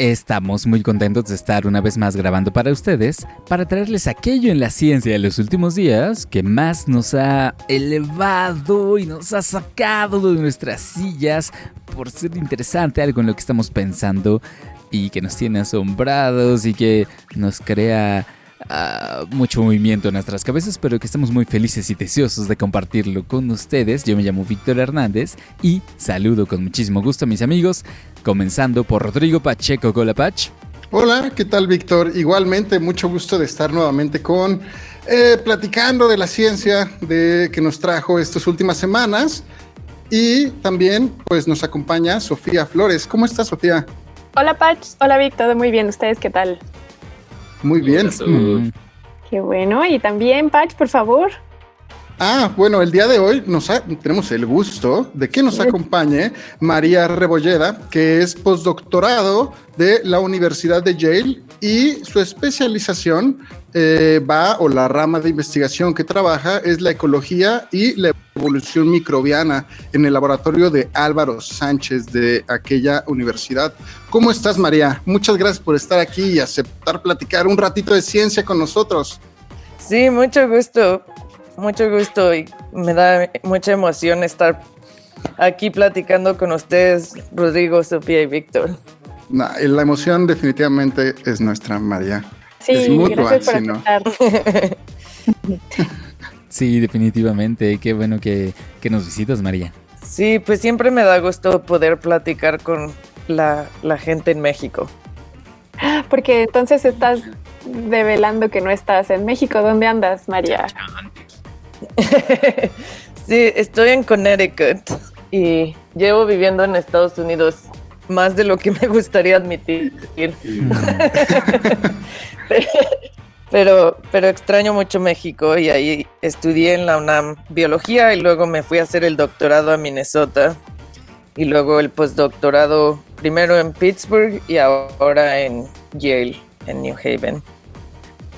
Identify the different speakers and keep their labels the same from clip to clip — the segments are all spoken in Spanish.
Speaker 1: Estamos muy contentos de estar una vez más grabando para ustedes, para traerles aquello en la ciencia de los últimos días que más nos ha elevado y nos ha sacado de nuestras sillas por ser interesante algo en lo que estamos pensando y que nos tiene asombrados y que nos crea ah, mucho movimiento en nuestras cabezas, pero que estamos muy felices y deseosos de compartirlo con ustedes. Yo me llamo Víctor Hernández y saludo con muchísimo gusto a mis amigos, comenzando por Rodrigo Pacheco Colapach.
Speaker 2: Hola, ¿qué tal Víctor? Igualmente, mucho gusto de estar nuevamente con, eh, platicando de la ciencia de, que nos trajo estas últimas semanas. Y también, pues nos acompaña Sofía Flores. ¿Cómo estás, Sofía?
Speaker 3: Hola Patch, hola Vic, todo muy bien. ¿Ustedes qué tal?
Speaker 2: Muy bien.
Speaker 1: Mm,
Speaker 3: Qué bueno. Y también, Patch, por favor.
Speaker 2: Ah, bueno, el día de hoy nos ha- tenemos el gusto de que nos acompañe María Rebolleda, que es postdoctorado de la Universidad de Yale y su especialización eh, va, o la rama de investigación que trabaja, es la ecología y la evolución microbiana en el laboratorio de Álvaro Sánchez de aquella universidad. ¿Cómo estás, María? Muchas gracias por estar aquí y aceptar platicar un ratito de ciencia con nosotros.
Speaker 4: Sí, mucho gusto, mucho gusto y me da mucha emoción estar aquí platicando con ustedes, Rodrigo, Sofía y Víctor.
Speaker 2: Nah, la emoción definitivamente es nuestra, María.
Speaker 3: Sí,
Speaker 2: Es. Sí,
Speaker 1: definitivamente. Qué bueno que, que nos visitas, María.
Speaker 4: Sí, pues siempre me da gusto poder platicar con la, la gente en México.
Speaker 3: Porque entonces estás develando que no estás en México. ¿Dónde andas, María?
Speaker 4: sí, estoy en Connecticut y llevo viviendo en Estados Unidos más de lo que me gustaría admitir. Pero, pero extraño mucho México y ahí estudié en la UNAM biología y luego me fui a hacer el doctorado a Minnesota y luego el postdoctorado primero en Pittsburgh y ahora en Yale, en New Haven.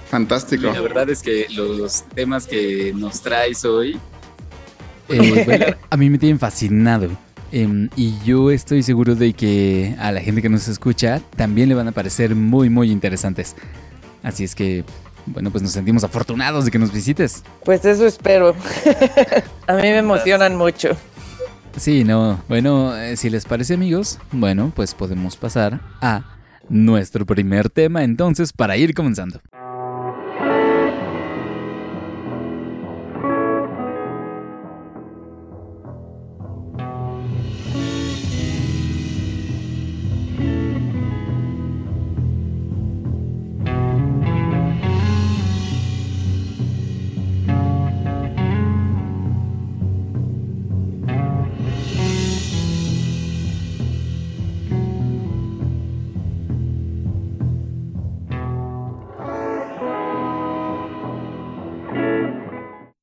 Speaker 2: Fantástico.
Speaker 5: La verdad es que los temas que nos traes hoy,
Speaker 1: Eh, bueno, a mí me tienen fascinado. Em, y yo estoy seguro de que a la gente que nos escucha también le van a parecer muy, muy interesantes. Así es que, bueno, pues nos sentimos afortunados de que nos visites.
Speaker 4: Pues eso espero. a mí me emocionan mucho.
Speaker 1: Sí, no. Bueno, eh, si les parece amigos, bueno, pues podemos pasar a nuestro primer tema entonces para ir comenzando.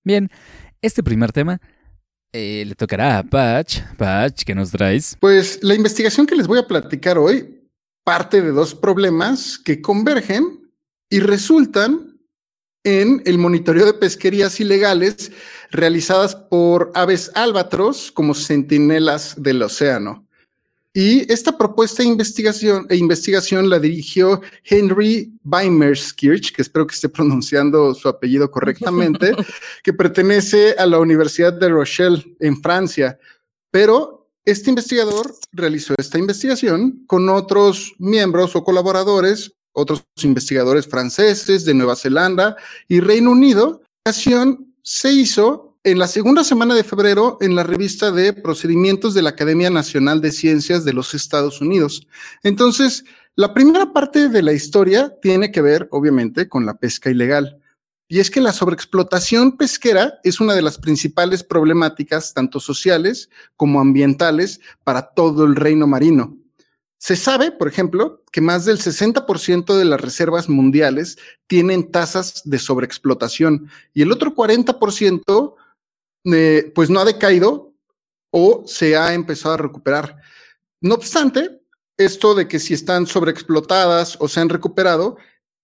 Speaker 1: Bien, este primer tema eh, le tocará a Patch. Patch, ¿qué nos traes?
Speaker 2: Pues la investigación que les voy a platicar hoy parte de dos problemas que convergen y resultan en el monitoreo de pesquerías ilegales realizadas por aves albatros como centinelas del océano. Y esta propuesta de investigación, e investigación la dirigió Henry Weimerskirch, que espero que esté pronunciando su apellido correctamente, que pertenece a la Universidad de Rochelle en Francia. Pero este investigador realizó esta investigación con otros miembros o colaboradores, otros investigadores franceses de Nueva Zelanda y Reino Unido. La ocasión se hizo en la segunda semana de febrero en la revista de procedimientos de la Academia Nacional de Ciencias de los Estados Unidos. Entonces, la primera parte de la historia tiene que ver, obviamente, con la pesca ilegal. Y es que la sobreexplotación pesquera es una de las principales problemáticas, tanto sociales como ambientales, para todo el reino marino. Se sabe, por ejemplo, que más del 60% de las reservas mundiales tienen tasas de sobreexplotación y el otro 40% eh, pues no ha decaído o se ha empezado a recuperar. No obstante, esto de que si están sobreexplotadas o se han recuperado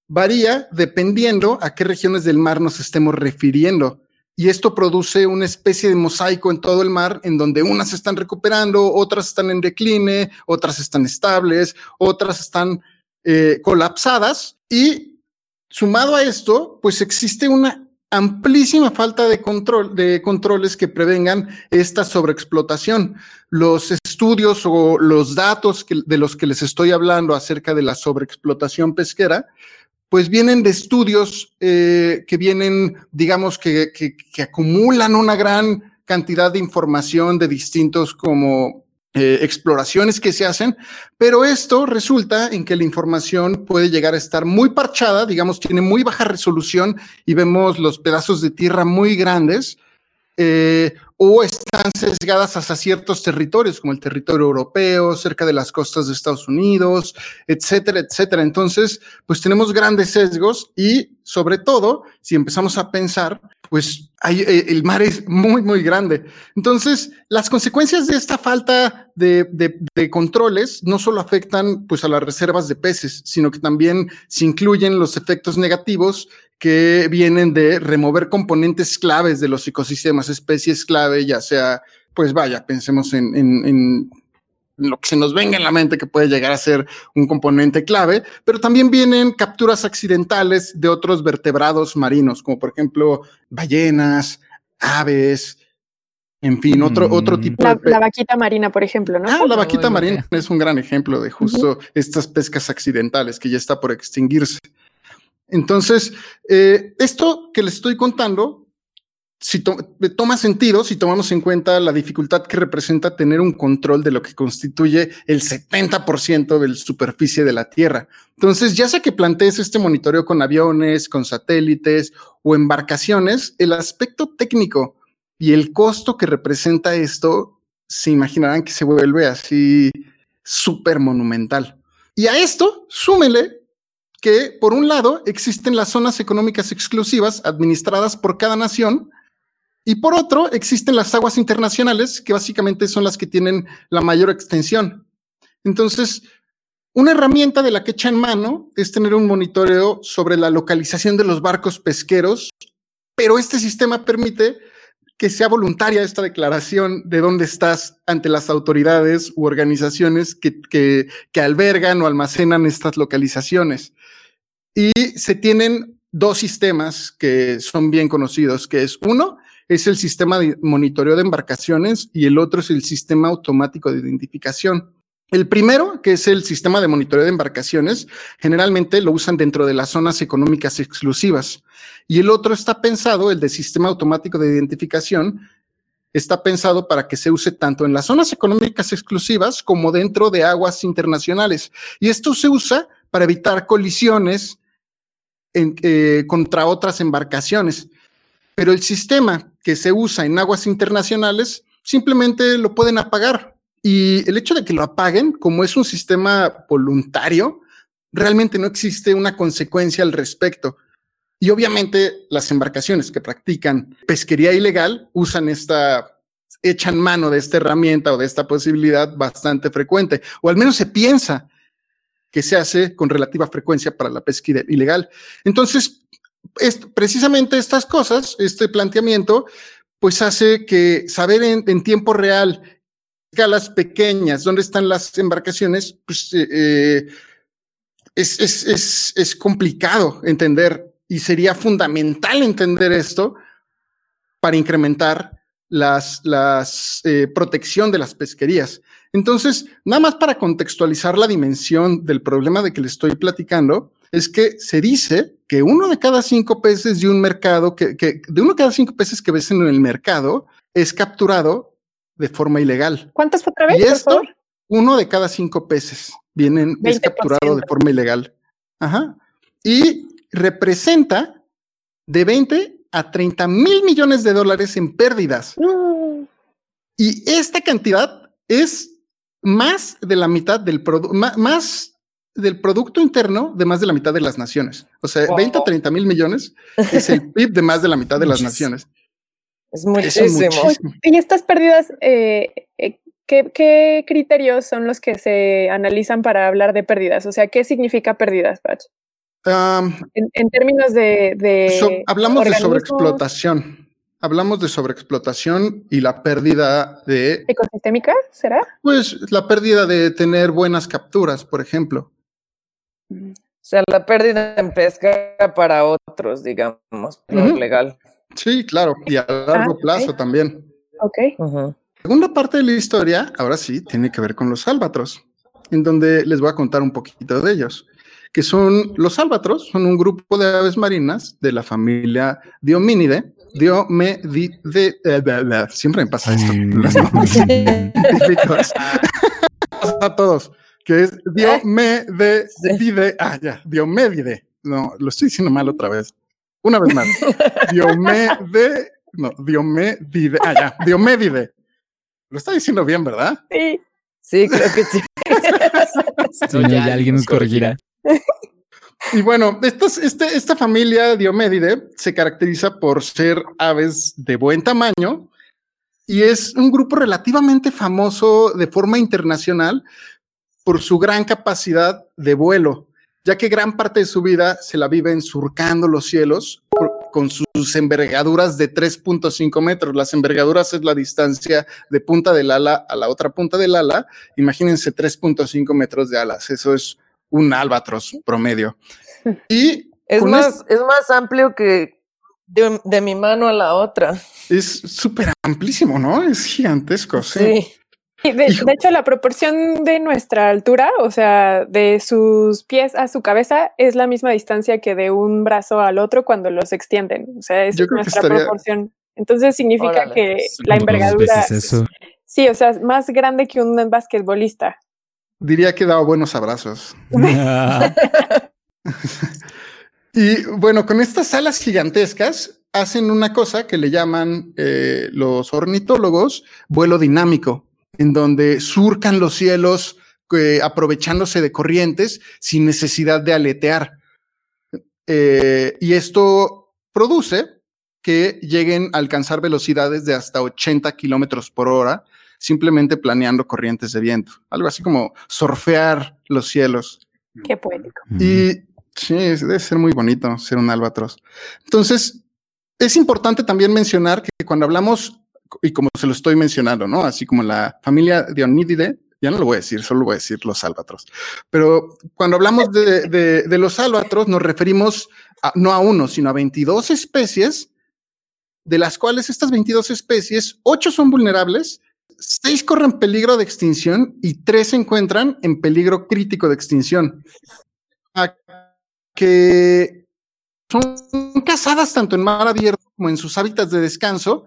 Speaker 2: varía dependiendo a qué regiones del mar nos estemos refiriendo. Y esto produce una especie de mosaico en todo el mar, en donde unas se están recuperando, otras están en decline, otras están estables, otras están eh, colapsadas. Y sumado a esto, pues existe una amplísima falta de control de controles que prevengan esta sobreexplotación. Los estudios o los datos de los que les estoy hablando acerca de la sobreexplotación pesquera, pues vienen de estudios eh, que vienen, digamos, que, que, acumulan una gran cantidad de información de distintos como eh, exploraciones que se hacen, pero esto resulta en que la información puede llegar a estar muy parchada, digamos, tiene muy baja resolución y vemos los pedazos de tierra muy grandes. Eh, o están sesgadas hacia ciertos territorios, como el territorio europeo, cerca de las costas de Estados Unidos, etcétera, etcétera. Entonces, pues tenemos grandes sesgos y sobre todo, si empezamos a pensar, pues eh, el mar es muy, muy grande. Entonces, las consecuencias de esta falta de, de, controles no solo afectan pues a las reservas de peces, sino que también se incluyen los efectos negativos que vienen de remover componentes claves de los ecosistemas, especies clave, ya sea, pues vaya, pensemos en, en, lo que se nos venga en la mente que puede llegar a ser un componente clave, pero también vienen capturas accidentales de otros vertebrados marinos, como por ejemplo ballenas, aves, en fin, otro, otro mm. tipo
Speaker 3: la, de... La vaquita marina, por ejemplo, ¿no?
Speaker 2: Ah, la vaquita marina es un gran ejemplo de justo estas pescas accidentales que ya está por extinguirse. Entonces, eh, esto que les estoy contando, si toma sentido si tomamos en cuenta la dificultad que representa tener un control de lo que constituye el 70% de la superficie de la Tierra. Entonces, ya sea que plantees este monitoreo con aviones, con satélites o embarcaciones, el aspecto técnico y el costo que representa esto, se imaginarán que se vuelve así súper monumental. Y a esto, súmele que, por un lado, existen las zonas económicas exclusivas administradas por cada nación, y por otro, existen las aguas internacionales, que básicamente son las que tienen la mayor extensión. Entonces, una herramienta de la que echa en mano es tener un monitoreo sobre la localización de los barcos pesqueros, pero este sistema permite que sea voluntaria esta declaración de dónde estás ante las autoridades u organizaciones que, que, albergan o almacenan estas localizaciones. Y se tienen dos sistemas que son bien conocidos, que es uno, es el sistema de monitoreo de embarcaciones y el otro es el sistema automático de identificación. El primero, que es el sistema de monitoreo de embarcaciones, generalmente lo usan dentro de las zonas económicas exclusivas. Y el otro está pensado, el de sistema automático de identificación, está pensado para que se use tanto en las zonas económicas exclusivas como dentro de aguas internacionales. Y esto se usa para evitar colisiones eh, contra otras embarcaciones. Pero el sistema que se usa en aguas internacionales simplemente lo pueden apagar y el hecho de que lo apaguen, como es un sistema voluntario, realmente no existe una consecuencia al respecto. Y obviamente las embarcaciones que practican pesquería ilegal usan esta, echan mano de esta herramienta o de esta posibilidad bastante frecuente, o al menos se piensa que se hace con relativa frecuencia para la pesca ilegal. Entonces, es, precisamente estas cosas, este planteamiento, pues hace que saber en tiempo real escalas pequeñas, ¿dónde están las embarcaciones? Pues eh, eh, es, es, es, complicado entender y sería fundamental entender esto para incrementar las, las eh, protección de las pesquerías. Entonces, nada más para contextualizar la dimensión del problema de que le estoy platicando, es que se dice que uno de cada cinco peces de un mercado, que, que de uno de cada cinco peces que ves en el mercado, es capturado de forma ilegal.
Speaker 3: ¿Cuántos fue otra vez?
Speaker 2: Y esto, uno de cada cinco peces vienen, es capturado de forma ilegal. Ajá. Y representa de 20 a 30 mil millones de dólares en pérdidas. Y esta cantidad es más de la mitad del producto, más del Producto Interno de más de la mitad de las naciones. O sea, 20 a 30 mil millones es el PIB de más de la mitad de las naciones.
Speaker 4: Es muchísimo.
Speaker 3: Y estas pérdidas, eh, eh, ¿qué, criterios son los que se analizan para hablar de pérdidas? O sea, ¿qué significa pérdidas, Patch? en, términos de...
Speaker 2: hablamos de sobreexplotación. Hablamos de sobreexplotación y la pérdida de...
Speaker 3: ¿Ecosistémica será?
Speaker 2: Pues la pérdida de tener buenas capturas, por ejemplo.
Speaker 4: O sea, la pérdida en pesca para otros, digamos, no legal.
Speaker 2: Sí, claro, y a largo ah, plazo también.
Speaker 3: Ok.
Speaker 2: Segunda parte de la historia, ahora sí, tiene que ver con los álbatros, en donde les voy a contar un poquito de ellos, que son los álbatros, son un grupo de aves marinas de la familia Diomínide, Diomedide, eh, siempre me pasa esto, a todos, que es Diomedide, ah, ya, Diomedide, no, lo estoy diciendo mal otra vez. Una vez más. Diomede, no, Diomedide. Ah, ya, Diomedide. Lo está diciendo bien, ¿verdad?
Speaker 3: Sí.
Speaker 4: Sí, creo que sí.
Speaker 1: ya, alguien nos corregirá.
Speaker 2: Y bueno, este, esta familia Diomedide se caracteriza por ser aves de buen tamaño y es un grupo relativamente famoso de forma internacional por su gran capacidad de vuelo ya que gran parte de su vida se la viven surcando los cielos con sus envergaduras de 3.5 metros. Las envergaduras es la distancia de punta del ala a la otra punta del ala. Imagínense 3.5 metros de alas. Eso es un albatros promedio. Y
Speaker 4: es más, es más amplio que de, de, mi mano a la otra.
Speaker 2: Es súper amplísimo, ¿no? Es gigantesco. sí. sí.
Speaker 3: De, hecho, la proporción de nuestra altura, o sea, de sus pies a su cabeza, es la misma distancia que de un brazo al otro cuando los extienden. O sea, es nuestra proporción. Entonces significa que la envergadura. eso? Sí, o sea, es más grande que un basquetbolista.
Speaker 2: Diría que daba buenos abrazos. y bueno, con estas alas gigantescas hacen una cosa que le llaman eh, los ornitólogos vuelo dinámico en donde surcan los cielos eh, aprovechándose de corrientes sin necesidad de aletear. Eh, y esto produce que lleguen a alcanzar velocidades de hasta 80 kilómetros por hora, simplemente planeando corrientes de viento. Algo así como surfear los cielos.
Speaker 3: Qué poético.
Speaker 2: Y sí, debe ser muy bonito ser un albatros. Entonces, es importante también mencionar que cuando hablamos y como se lo estoy mencionando, ¿no? Así como la familia Dionidide, ya no lo voy a decir, solo voy a decir los álbatros. Pero cuando hablamos de, los álbatros, nos referimos no a uno, sino a 22 especies, de las cuales estas 22 especies, 8 son vulnerables, 6 corren peligro de extinción y 3 se encuentran en peligro crítico de extinción. que son cazadas tanto en mar abierto como en sus hábitats de descanso,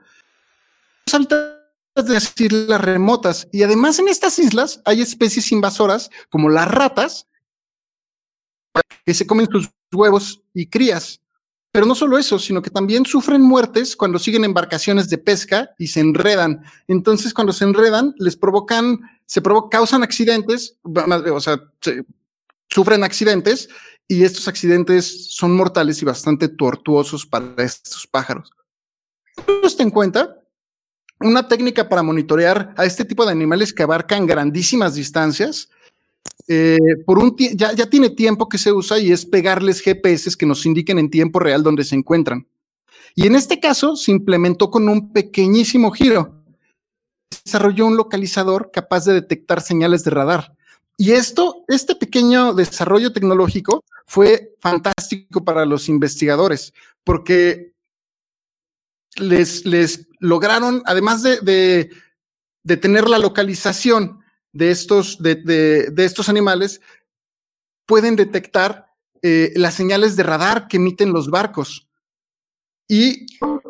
Speaker 2: hábitats de las islas remotas. Y además en estas islas hay especies invasoras como las ratas que se comen sus huevos y crías. Pero no solo eso, sino que también sufren muertes cuando siguen embarcaciones de pesca y se enredan. Entonces, cuando se enredan, les provocan, se provocan, causan accidentes, o sea, sufren accidentes y estos accidentes son mortales y bastante tortuosos para estos pájaros. Ten en cuenta una técnica para monitorear a este tipo de animales que abarcan grandísimas distancias. Eh, por un ya, ya tiene tiempo que se usa y es pegarles GPS que nos indiquen en tiempo real dónde se encuentran. Y en este caso se implementó con un pequeñísimo giro. Desarrolló un localizador capaz de detectar señales de radar. Y esto, este pequeño desarrollo tecnológico fue fantástico para los investigadores, porque les, les lograron, además de, tener la localización de estos, de estos animales, pueden detectar eh, las señales de radar que emiten los barcos. Y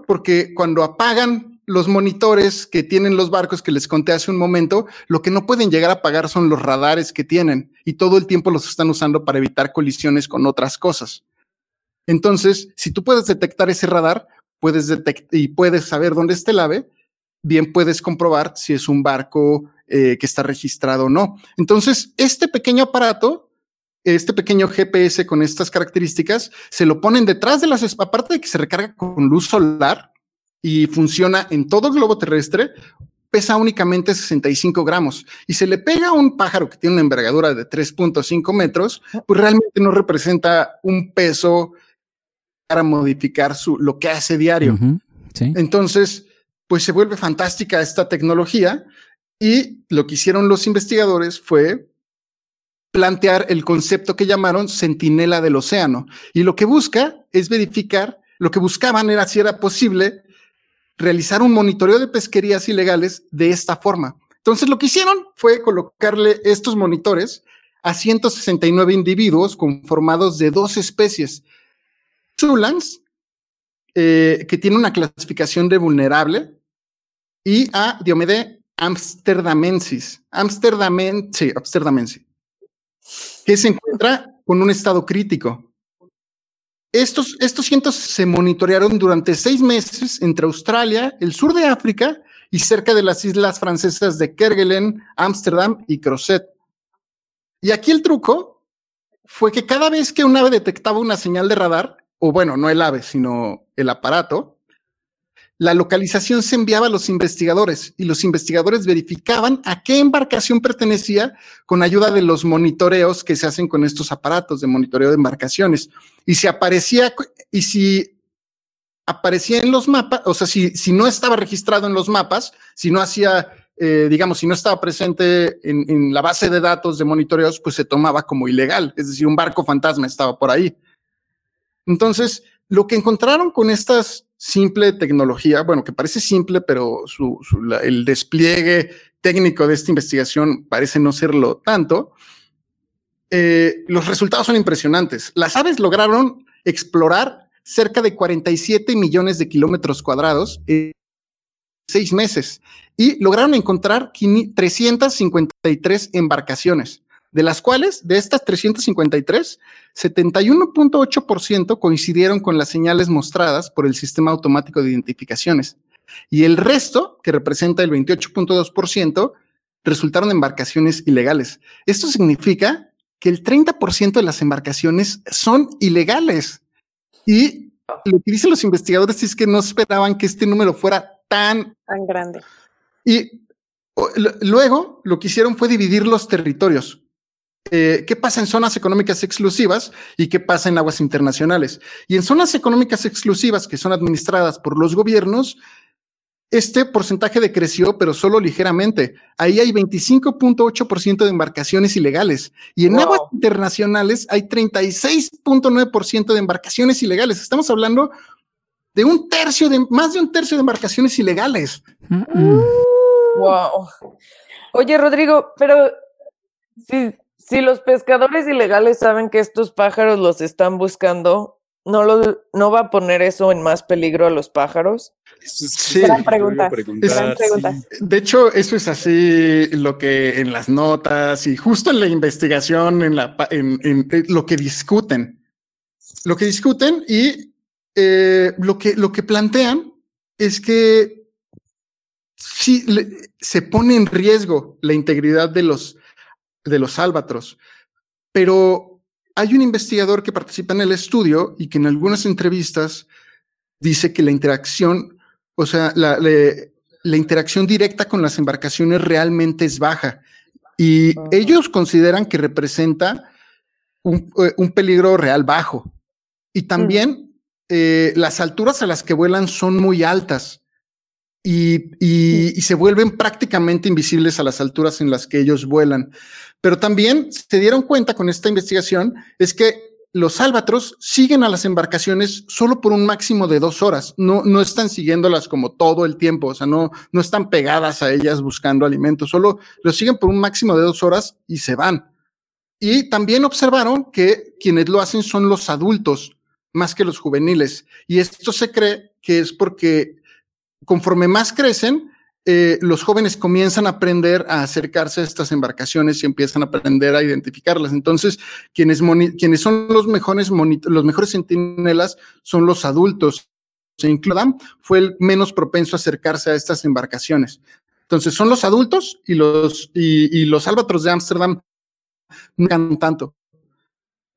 Speaker 2: porque cuando apagan los monitores que tienen los barcos que les conté hace un momento, lo que no pueden llegar a apagar son los radares que tienen y todo el tiempo los están usando para evitar colisiones con otras cosas. Entonces, si tú puedes detectar ese radar, puedes detectar y puedes saber dónde está el ave, bien puedes comprobar si es un barco eh, que está registrado o no. Entonces, este pequeño aparato, este pequeño GPS con estas características, se lo ponen detrás de las, aparte de que se recarga con luz solar, y funciona en todo el globo terrestre, pesa únicamente 65 gramos y se le pega a un pájaro que tiene una envergadura de 3.5 metros, pues realmente no representa un peso para modificar su, lo que hace diario. Entonces, pues se vuelve fantástica esta tecnología y lo que hicieron los investigadores fue plantear el concepto que llamaron centinela del océano. Y lo que busca es verificar, lo que buscaban era si era posible realizar un monitoreo de pesquerías ilegales de esta forma. Entonces lo que hicieron fue colocarle estos monitores a 169 individuos conformados de dos especies. Zulans, eh, que tiene una clasificación de vulnerable, y a Diomede amsterdamensis, amsterdamensis, amsterdamensis, que se encuentra con un estado crítico. Estos, estos cientos se monitorearon durante seis meses entre Australia, el sur de África y cerca de las islas francesas de Kerguelen, Ámsterdam y Crozet. Y aquí el truco fue que cada vez que un ave detectaba una señal de radar, o bueno, no el ave, sino el aparato, la localización se enviaba a los investigadores y los investigadores verificaban a qué embarcación pertenecía con ayuda de los monitoreos que se hacen con estos aparatos de monitoreo de embarcaciones. Y si aparecía, y si aparecía en los mapas, o sea, si, si no estaba registrado en los mapas, si no hacía, eh, digamos, si no estaba presente en, en la base de datos de monitoreos, pues se tomaba como ilegal. Es decir, un barco fantasma estaba por ahí. Entonces, lo que encontraron con estas simple tecnología, bueno, que parece simple, pero el despliegue técnico de esta investigación parece no serlo tanto, eh, los resultados son impresionantes. Las aves lograron explorar cerca de 47 millones de kilómetros cuadrados en seis meses y lograron encontrar 353 embarcaciones de las cuales, de estas 353, 71.8% coincidieron con las señales mostradas por el sistema automático de identificaciones. Y el resto, que representa el 28.2%, resultaron embarcaciones ilegales. Esto significa que el 30% de las embarcaciones son ilegales. Y lo que dicen los investigadores es que no esperaban que este número fuera tan,
Speaker 3: tan grande.
Speaker 2: Y luego lo que hicieron fue dividir los territorios. Eh, qué pasa en zonas económicas exclusivas y qué pasa en aguas internacionales. Y en zonas económicas exclusivas que son administradas por los gobiernos, este porcentaje decreció, pero solo ligeramente. Ahí hay 25.8% de embarcaciones ilegales y en aguas internacionales hay 36.9% de embarcaciones ilegales. Estamos hablando de un tercio de más de un tercio de embarcaciones ilegales.
Speaker 4: Wow. Oye, Rodrigo, pero si si los pescadores ilegales saben que estos pájaros los están buscando, ¿no, lo, no va a poner eso en más peligro a los pájaros?
Speaker 2: Sí,
Speaker 3: gran pregunta.
Speaker 2: De hecho, eso es así lo que en las notas y justo en la investigación, en, la, en, eh, lo que discuten. Lo que discuten y eh, lo, que, lo que plantean es que sí se pone en riesgo la integridad de los de los álbatros. Pero hay un investigador que participa en el estudio y que en algunas entrevistas dice que la interacción, o sea, la, interacción directa con las embarcaciones realmente es baja. Y ellos consideran que representa un, eh, peligro real bajo. Y también eh, las alturas a las que vuelan son muy altas y, se vuelven prácticamente invisibles a las alturas en las que ellos vuelan. Pero también se dieron cuenta con esta investigación es que los álbatros siguen a las embarcaciones solo por un máximo de dos horas. No, no están siguiéndolas como todo el tiempo, o sea, no, no están pegadas a ellas buscando alimento, solo los siguen por un máximo de dos horas y se van. Y también observaron que quienes lo hacen son los adultos más que los juveniles. Y esto se cree que es porque conforme más crecen, eh, los jóvenes comienzan a aprender a acercarse a estas embarcaciones y empiezan a aprender a identificarlas. Entonces, quienes, quienes son los mejores, los mejores centinelas son los adultos. Adam fue el menos propenso a acercarse a estas embarcaciones. Entonces, son los adultos y los, y, los de Ámsterdam no tanto.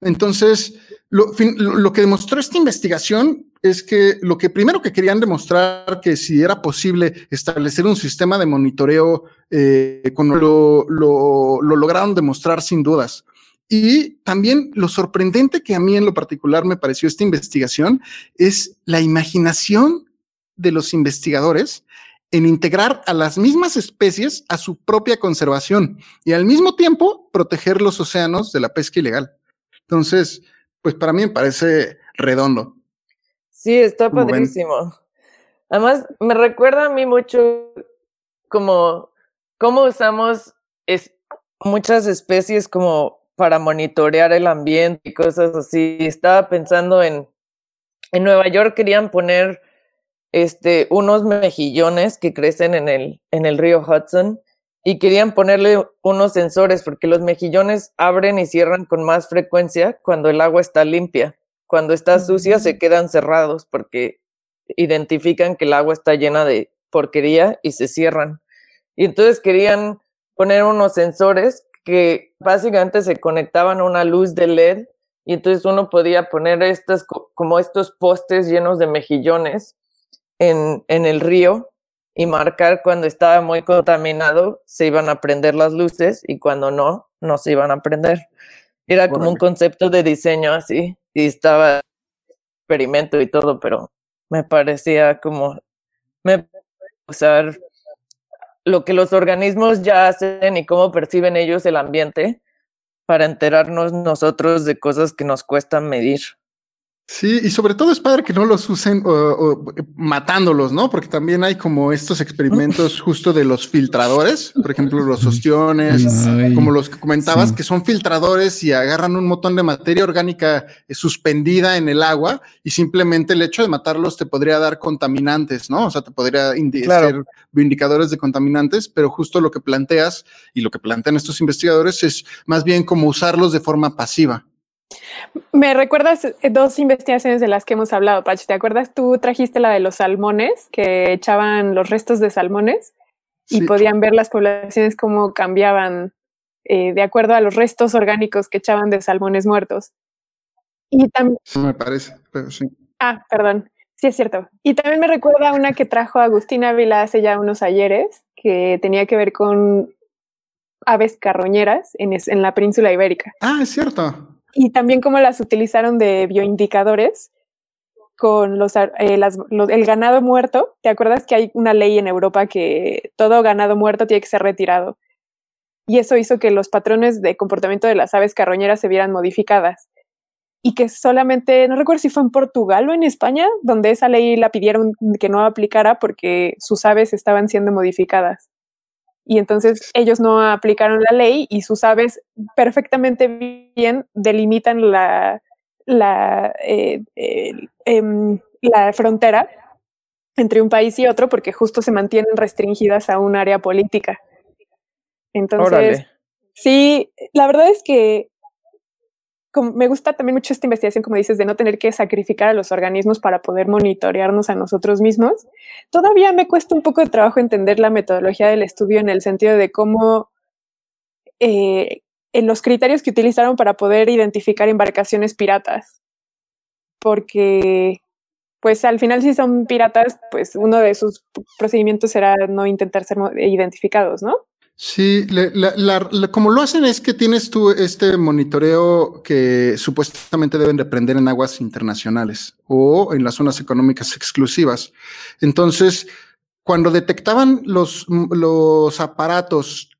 Speaker 2: Entonces, lo, lo, que demostró esta investigación es que lo que primero que querían demostrar que si era posible establecer un sistema de monitoreo, eh, lo, lo, lo lograron demostrar sin dudas. Y también lo sorprendente que a mí en lo particular me pareció esta investigación es la imaginación de los investigadores en integrar a las mismas especies a su propia conservación y al mismo tiempo proteger los océanos de la pesca ilegal. Entonces, pues para mí me parece redondo.
Speaker 4: Sí, está padrísimo. Además, me recuerda a mí mucho como cómo usamos muchas especies como para monitorear el ambiente y cosas así. Estaba pensando en, en Nueva York querían poner este, unos mejillones que crecen en el, en el río Hudson y querían ponerle unos sensores porque los mejillones abren y cierran con más frecuencia cuando el agua está limpia. Cuando está sucia se quedan cerrados porque identifican que el agua está llena de porquería y se cierran. Y entonces querían poner unos sensores que básicamente se conectaban a una luz de LED y entonces uno podía poner estas como estos postes llenos de mejillones en, en el río y marcar cuando estaba muy contaminado se iban a prender las luces y cuando no, no se iban a prender. Era como un concepto de diseño así y estaba experimento y todo, pero me parecía como me usar lo que los organismos ya hacen y cómo perciben ellos el ambiente para enterarnos nosotros de cosas que nos cuestan medir.
Speaker 2: Sí, y sobre todo es padre que no los usen matándolos, ¿no? Porque también hay como estos experimentos justo de los filtradores, por ejemplo, los ostiones, como los que comentabas, que son filtradores y agarran un montón de materia orgánica eh, suspendida en el agua y simplemente el hecho de matarlos te podría dar contaminantes, ¿no? O sea, te podría ser indicadores de contaminantes, pero justo lo que planteas y lo que plantean estos investigadores es más bien como usarlos de forma pasiva.
Speaker 3: Me recuerdas eh, dos investigaciones de las que hemos hablado, Pach. ¿Te acuerdas? Tú trajiste la de los salmones, que echaban los restos de salmones y podían ver las poblaciones cómo cambiaban eh, de acuerdo a los restos orgánicos que echaban de salmones muertos.
Speaker 2: Y también. Me parece, pero sí.
Speaker 3: Ah, perdón. Sí, es cierto. Y también me recuerda una que trajo Agustina Ávila hace ya unos ayeres, que tenía que ver con aves carroñeras en, en la península ibérica.
Speaker 2: Ah, es cierto
Speaker 3: y también cómo las utilizaron de bioindicadores con los, eh, el ganado muerto. ¿Te acuerdas que hay una ley en Europa que todo ganado muerto tiene que ser retirado? Y eso hizo que los patrones de comportamiento de las aves carroñeras se vieran modificadas. Y que solamente, no recuerdo si fue en Portugal o en España, donde esa ley la pidieron que no aplicara porque sus aves estaban siendo modificadas y entonces ellos no aplicaron la ley y sus aves perfectamente bien delimitan la, la, eh, em, la frontera entre un país y otro porque justo se mantienen restringidas a un área política. Entonces, sí, la verdad es que me gusta también mucho esta investigación, como dices, de no tener que sacrificar a los organismos para poder monitorearnos a nosotros mismos. Todavía me cuesta un poco de trabajo entender la metodología del estudio en el sentido de cómo eh, en los criterios que utilizaron para poder identificar embarcaciones piratas. Porque, pues al final si son piratas, pues uno de sus procedimientos será no intentar ser identificados, ¿no?
Speaker 2: Sí, como lo hacen es que tienes tú este monitoreo que supuestamente deben de prender en aguas internacionales o en las zonas económicas exclusivas. Entonces, cuando detectaban los, los aparatos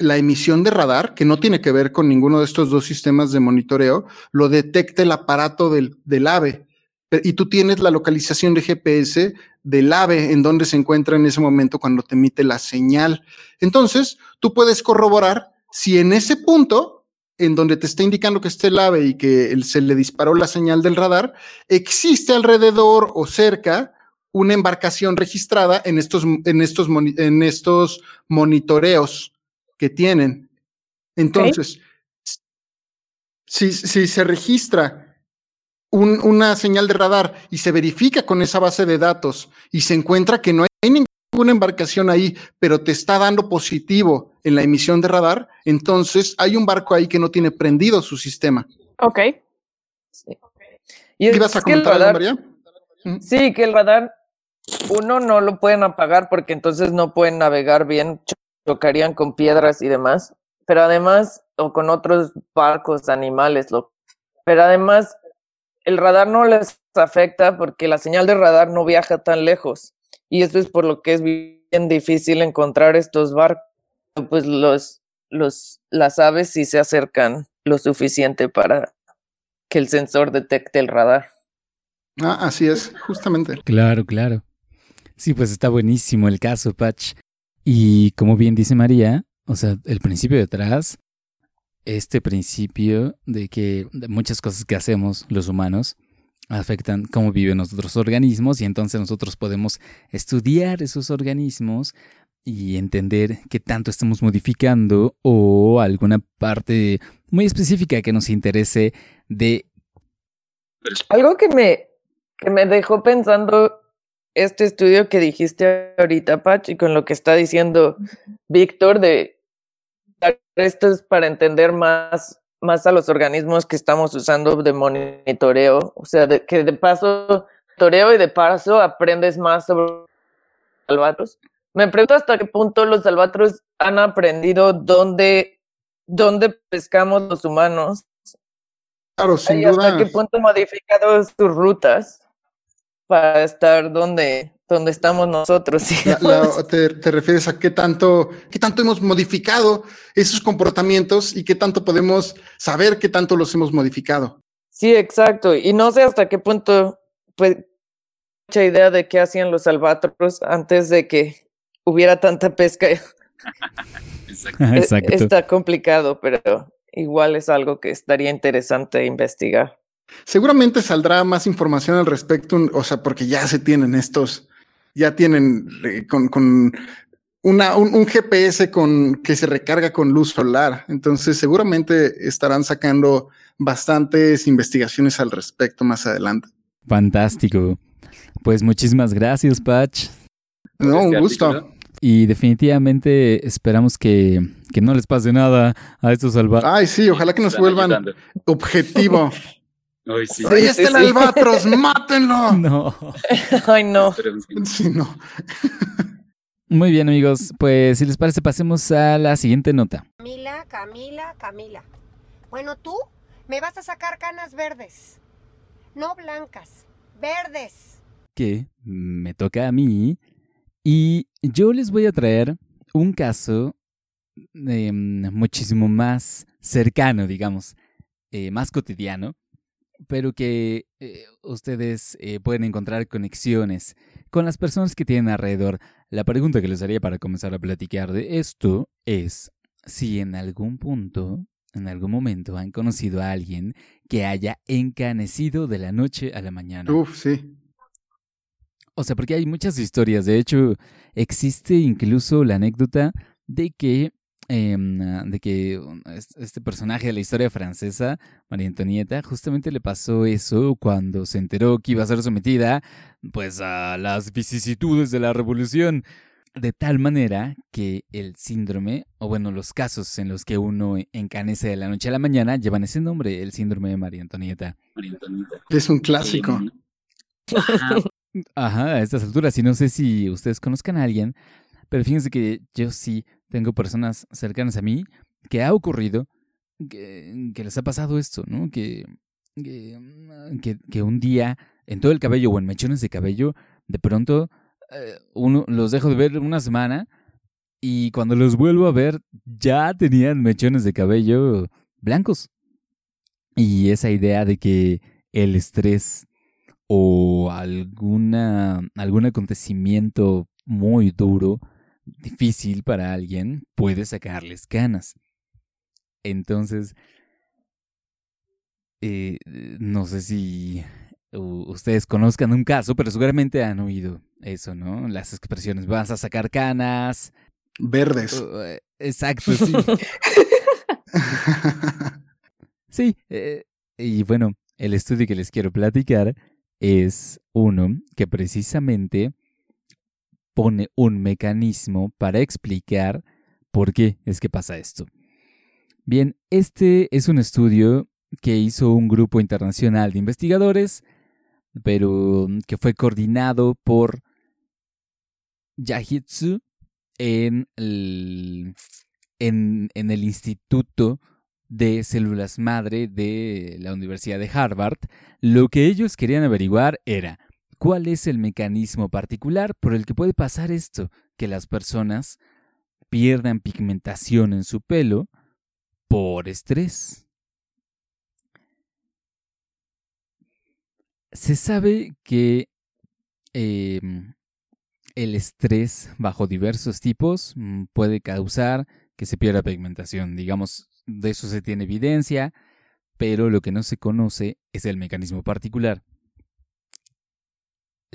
Speaker 2: la emisión de radar, que no tiene que ver con ninguno de estos dos sistemas de monitoreo, lo detecta el aparato del, del AVE y tú tienes la localización de GPS del ave en donde se encuentra en ese momento cuando te emite la señal. Entonces, tú puedes corroborar si en ese punto, en donde te está indicando que está el ave y que se le disparó la señal del radar, existe alrededor o cerca una embarcación registrada en estos, en estos, en estos monitoreos que tienen. Entonces, si, si se registra una señal de radar y se verifica con esa base de datos y se encuentra que no hay ninguna embarcación ahí, pero te está dando positivo en la emisión de radar, entonces hay un barco ahí que no tiene prendido su sistema.
Speaker 3: Ok.
Speaker 2: ¿Y ibas a comentar, María?
Speaker 4: Mm. Sí, que el radar, uno no lo pueden apagar porque entonces no pueden navegar bien, chocarían con piedras y demás, pero además, o con otros barcos, animales, lo, pero además el radar no les afecta porque la señal de radar no viaja tan lejos y eso es por lo que es bien difícil encontrar estos barcos, pues los, los, las aves sí se acercan lo suficiente para que el sensor detecte el radar.
Speaker 2: Ah, así es, justamente.
Speaker 1: Claro, claro. Sí, pues está buenísimo el caso, Patch. Y como bien dice María, o sea, el principio detrás, este principio de que muchas cosas que hacemos los humanos afectan cómo viven nuestros organismos y entonces nosotros podemos estudiar esos organismos y entender qué tanto estamos modificando o alguna parte muy específica que nos interese de...
Speaker 4: Algo que me, que me dejó pensando este estudio que dijiste ahorita, Pach, y con lo que está diciendo Víctor, de esto es para entender más, más a los organismos que estamos usando de monitoreo, o sea, de, que de paso, monitoreo y de paso aprendes más sobre los albatros. Me pregunto hasta qué punto los albatros han aprendido dónde, dónde pescamos los humanos.
Speaker 2: Claro, sin
Speaker 4: y hasta qué punto modificado sus rutas para estar donde, donde estamos nosotros.
Speaker 2: te, refieres a qué tanto, qué tanto hemos modificado esos comportamientos y qué tanto podemos saber qué tanto los hemos modificado.
Speaker 4: Sí, exacto. Y no sé hasta qué punto, pues, mucha idea de qué hacían los albatros antes de que hubiera tanta pesca. exacto. Está complicado, pero igual es algo que estaría interesante investigar.
Speaker 2: Seguramente saldrá más información al respecto, o sea, porque ya se tienen estos, ya tienen eh, con, con una, un, GPS con, que se recarga con luz solar. Entonces, seguramente estarán sacando bastantes investigaciones al respecto más adelante.
Speaker 1: Fantástico. Pues muchísimas gracias, Patch.
Speaker 2: No, un gusto.
Speaker 1: Y definitivamente esperamos que, que no les pase nada a estos salvajes.
Speaker 2: Ay, sí, ojalá que nos vuelvan objetivo.
Speaker 5: Ay, sí.
Speaker 2: Ahí está el albatros, mátenlo.
Speaker 1: No.
Speaker 4: Ay, no.
Speaker 2: Sí, no.
Speaker 1: Muy bien, amigos. Pues si les parece, pasemos a la siguiente nota.
Speaker 6: Camila, Camila, Camila. Bueno, tú me vas a sacar canas verdes. No blancas, verdes.
Speaker 1: Que me toca a mí. Y yo les voy a traer un caso em, muchísimo más cercano, digamos, eh, más cotidiano pero que eh, ustedes eh, pueden encontrar conexiones con las personas que tienen alrededor. La pregunta que les haría para comenzar a platicar de esto es si en algún punto, en algún momento han conocido a alguien que haya encanecido de la noche a la mañana.
Speaker 2: Uf, sí.
Speaker 1: O sea, porque hay muchas historias. De hecho, existe incluso la anécdota de que Em, ah, de que este personaje de la historia francesa, María Antonieta, justamente le pasó eso cuando se enteró que iba a ser sometida pues a las vicisitudes de la revolución. De tal manera que el síndrome, o bueno, los casos en los que uno encanece de la noche a la mañana, llevan ese nombre, el síndrome de María Antonieta.
Speaker 5: María Antonieta.
Speaker 2: Es un clásico.
Speaker 1: Ajá, a estas alturas. Y no sé si ustedes conozcan a alguien, pero fíjense que yo sí tengo personas cercanas a mí que ha ocurrido que, les ha pasado esto, ¿no? Que, que, que, un día en todo el cabello o en mechones de cabello, de pronto eh, uno los dejo de ver una semana y cuando los vuelvo a ver ya tenían mechones de cabello blancos. Y esa idea de que el estrés o alguna, algún acontecimiento muy duro difícil para alguien, puede sacarles canas. Entonces, eh, no sé si ustedes conozcan un caso, pero seguramente han oído eso, ¿no? Las expresiones, vas a sacar canas.
Speaker 2: Verdes.
Speaker 1: Eh, exacto, sí. sí, eh, y bueno, el estudio que les quiero platicar es uno que precisamente pone un mecanismo para explicar por qué es que pasa esto. Bien, este es un estudio que hizo un grupo internacional de investigadores pero que fue coordinado por Yahitsu en el Instituto de Células Madre de la Universidad de Harvard. Lo que ellos querían averiguar era cuál es el mecanismo particular por el que puede pasar esto, que las personas pierdan pigmentación en su pelo por estrés. Se sabe que em, el estrés bajo diversos tipos mm, puede causar que se pierda pigmentación. Digamos, de eso se tiene evidencia, pero lo que no se conoce es el mecanismo particular.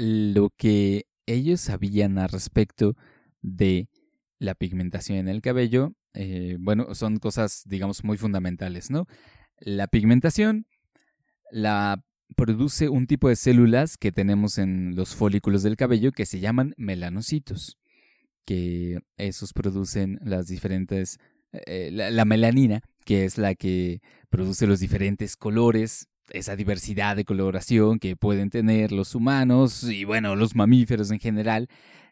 Speaker 1: Lo que ellos sabían al respecto de la pigmentación en el cabello, eh, bueno, son cosas, digamos, muy fundamentales, ¿no? La pigmentación la produce un tipo de células que tenemos en los folículos del cabello que se llaman melanocitos, que esos producen las diferentes, eh, la, melanina, que es la que produce los diferentes colores, esa diversidad de coloración que pueden tener los humanos y bueno, los mamíferos en general,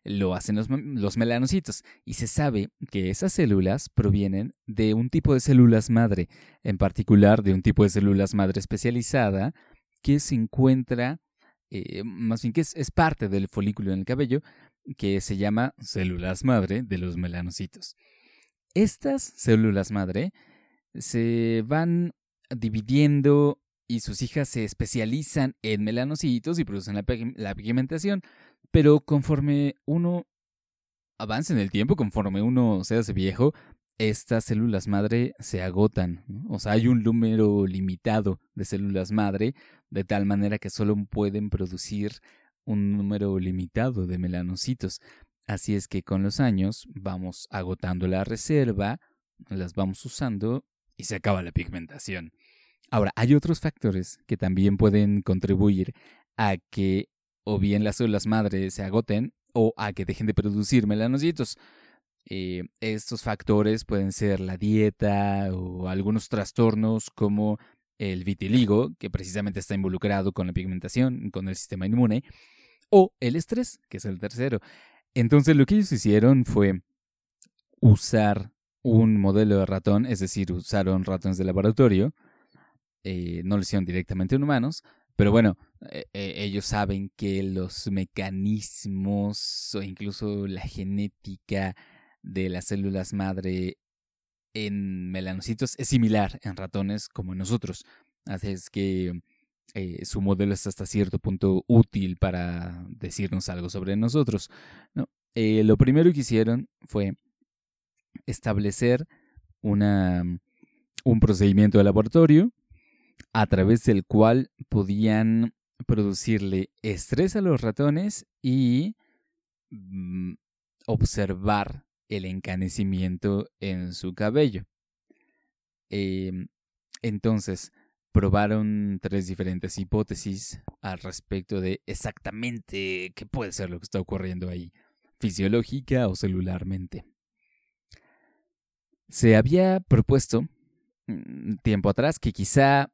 Speaker 1: lo hacen los, los, melanocitos. Y se sabe que esas células provienen de un tipo de células madre, en particular de un tipo de células madre especializada que se encuentra, eh, más bien que es, parte del folículo en el cabello, que se llama células madre de los melanocitos. Estas células madre se van dividiendo y sus hijas se especializan en melanocitos y producen la, pigmentación, pero conforme uno avanza en el tiempo, conforme uno se hace viejo, estas células madre se agotan. O sea, hay un número limitado de células madre, de tal manera que solo pueden producir un número limitado de melanocitos. Así es que con los años vamos agotando la reserva, las vamos usando y se acaba la pigmentación. Ahora, hay otros factores que también pueden contribuir a que o bien las células madre se agoten o a que dejen de producir melanocitos. Eh, estos factores pueden ser la dieta o algunos trastornos como el vitiligo, que precisamente está involucrado con la pigmentación, con el sistema inmune, o el estrés, que es el tercero. Entonces lo que ellos hicieron fue usar un modelo de ratón, es decir, usaron ratones de laboratorio, eh, no lo hicieron directamente en humanos, pero bueno, eh, ellos saben que los mecanismos o incluso la genética de las células madre en melanocitos es similar en ratones como en nosotros. Así es que eh, su modelo es hasta cierto punto útil para decirnos algo sobre nosotros. ¿no? Eh, lo primero que hicieron fue establecer una, un procedimiento de laboratorio a través del cual podían producirle estrés a los ratones y mm, observar el encanecimiento en su cabello. Em, entonces, probaron tres diferentes hipótesis al respecto de exactamente qué puede ser lo que está ocurriendo ahí, fisiológica o celularmente. Se había propuesto mm, tiempo atrás que quizá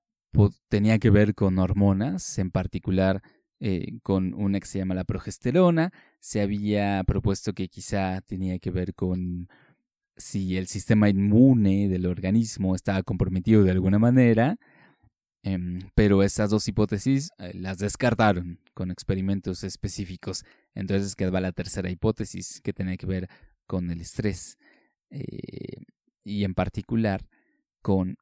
Speaker 1: tenía que ver con hormonas, en particular eh, con una que se llama la progesterona. Se había propuesto que quizá tenía que ver con si el sistema inmune del organismo estaba comprometido de alguna manera. Em, pero esas dos hipótesis eh, las descartaron con experimentos específicos. Entonces quedaba la tercera hipótesis que tenía que ver con el estrés eh, y en particular con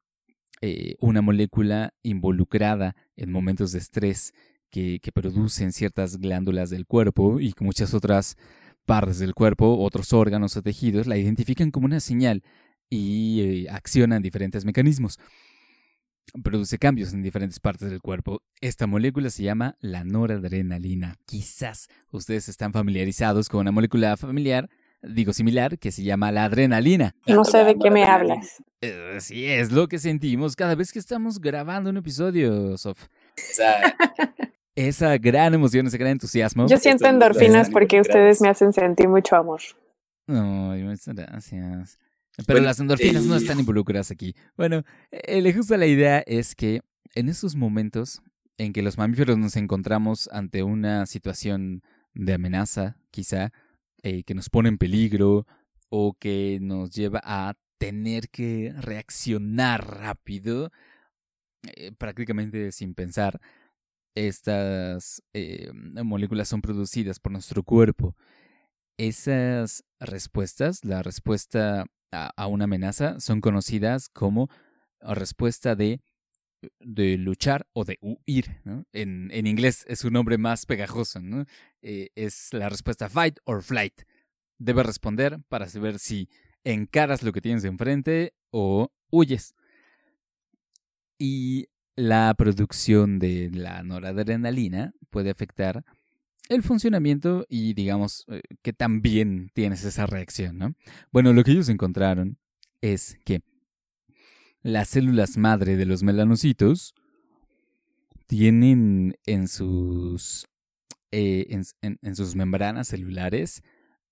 Speaker 1: una molécula involucrada en momentos de estrés que, producen ciertas glándulas del cuerpo y que muchas otras partes del cuerpo, otros órganos o tejidos, la identifican como una señal y eh, accionan diferentes mecanismos. Produce cambios en diferentes partes del cuerpo. Esta molécula se llama la noradrenalina. Quizás ustedes están familiarizados con una molécula familiar, digo similar, que se llama la adrenalina.
Speaker 3: No sé de qué me hablas.
Speaker 1: Eh, sí, es lo que sentimos cada vez que estamos grabando un episodio, Sof. esa gran emoción, ese gran entusiasmo.
Speaker 3: Yo siento endorfinas porque ustedes me hacen sentir mucho amor.
Speaker 1: Ay, muchas gracias. Pero las endorfinas no están involucradas aquí. Bueno, le gusta la idea es que en esos momentos en que los mamíferos nos encontramos ante una situación de amenaza, quizá, eh, que nos pone en peligro o que nos lleva a tener que reaccionar rápido, eh, prácticamente sin pensar. Estas eh, moléculas son producidas por nuestro cuerpo. Esas respuestas, la respuesta a, una amenaza, son conocidas como respuesta de de luchar o de huir. En, en, inglés es un nombre más pegajoso. Eh, es la respuesta fight or flight. Debes responder para saber si encaras lo que tienes enfrente o huyes. Y la producción de la noradrenalina puede afectar el funcionamiento y digamos eh, que también tienes esa reacción, ¿no? Bueno, lo que ellos encontraron es que las células madre de los melanocitos tienen en sus, eh, en, sus membranas celulares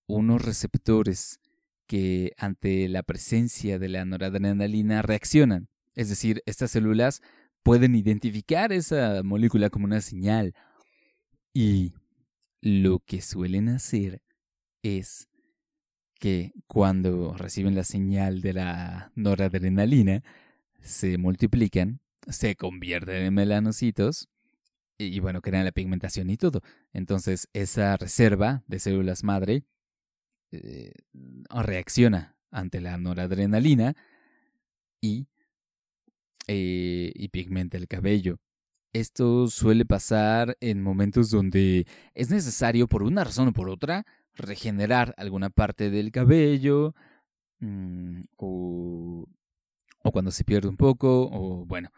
Speaker 1: unos receptores que ante la presencia de la noradrenalina reaccionan. Es decir, estas células pueden identificar esa molécula como una señal. Y lo que suelen hacer es que cuando reciben la señal de la noradrenalina, se multiplican, se convierten en melanocitos y, bueno, crean la pigmentación y todo. Entonces, esa reserva de células madre eh, reacciona ante la noradrenalina y, eh, y pigmenta el cabello. Esto suele pasar en momentos donde es necesario, por una razón o por otra, regenerar alguna parte del cabello mm, o, cuando se pierde un poco o bueno.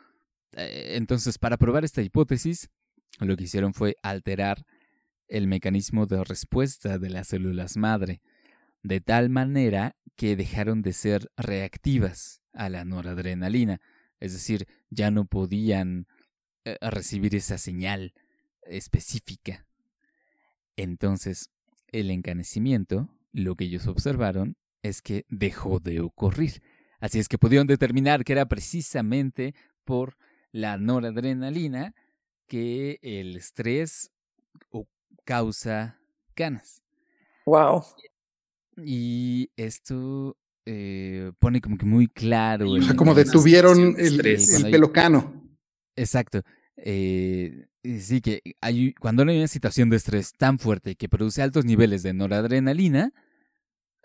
Speaker 1: Eh, entonces, para probar esta hipótesis, lo que hicieron fue alterar el mecanismo de respuesta de las células madre, de tal manera que dejaron de ser reactivas a la noradrenalina, es decir, ya no podían eh, recibir esa señal específica. Entonces, el encanecimiento, lo que ellos observaron es que dejó de ocurrir. Así es que pudieron determinar que era precisamente por la noradrenalina que el estrés causa canas.
Speaker 4: Wow.
Speaker 1: Y esto eh, pone como que muy claro.
Speaker 2: O sea, como detuvieron el, el, pelo cano.
Speaker 1: Exacto. Eh, sí, que hay, cuando hay una situación de estrés tan fuerte que produce altos niveles de noradrenalina,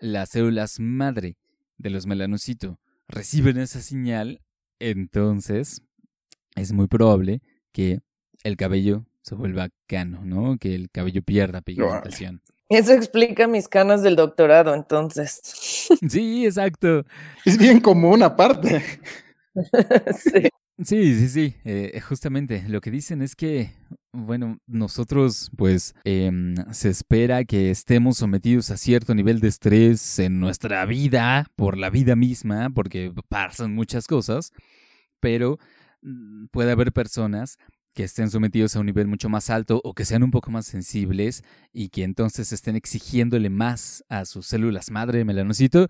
Speaker 1: las células madre de los melanocitos reciben esa señal, entonces es muy probable que el cabello se vuelva cano, ¿no? Que el cabello pierda pigmentación.
Speaker 4: Eso explica mis canas del doctorado, entonces.
Speaker 1: Sí, exacto.
Speaker 2: Es bien común aparte.
Speaker 1: sí. Sí, sí, sí, eh, justamente lo que dicen es que, bueno, nosotros pues em, se espera que estemos sometidos a cierto nivel de estrés en nuestra vida, por la vida misma, porque pasan muchas cosas, pero mm, puede haber personas que estén sometidos a un nivel mucho más alto o que sean un poco más sensibles y que entonces estén exigiéndole más a sus células madre melanocito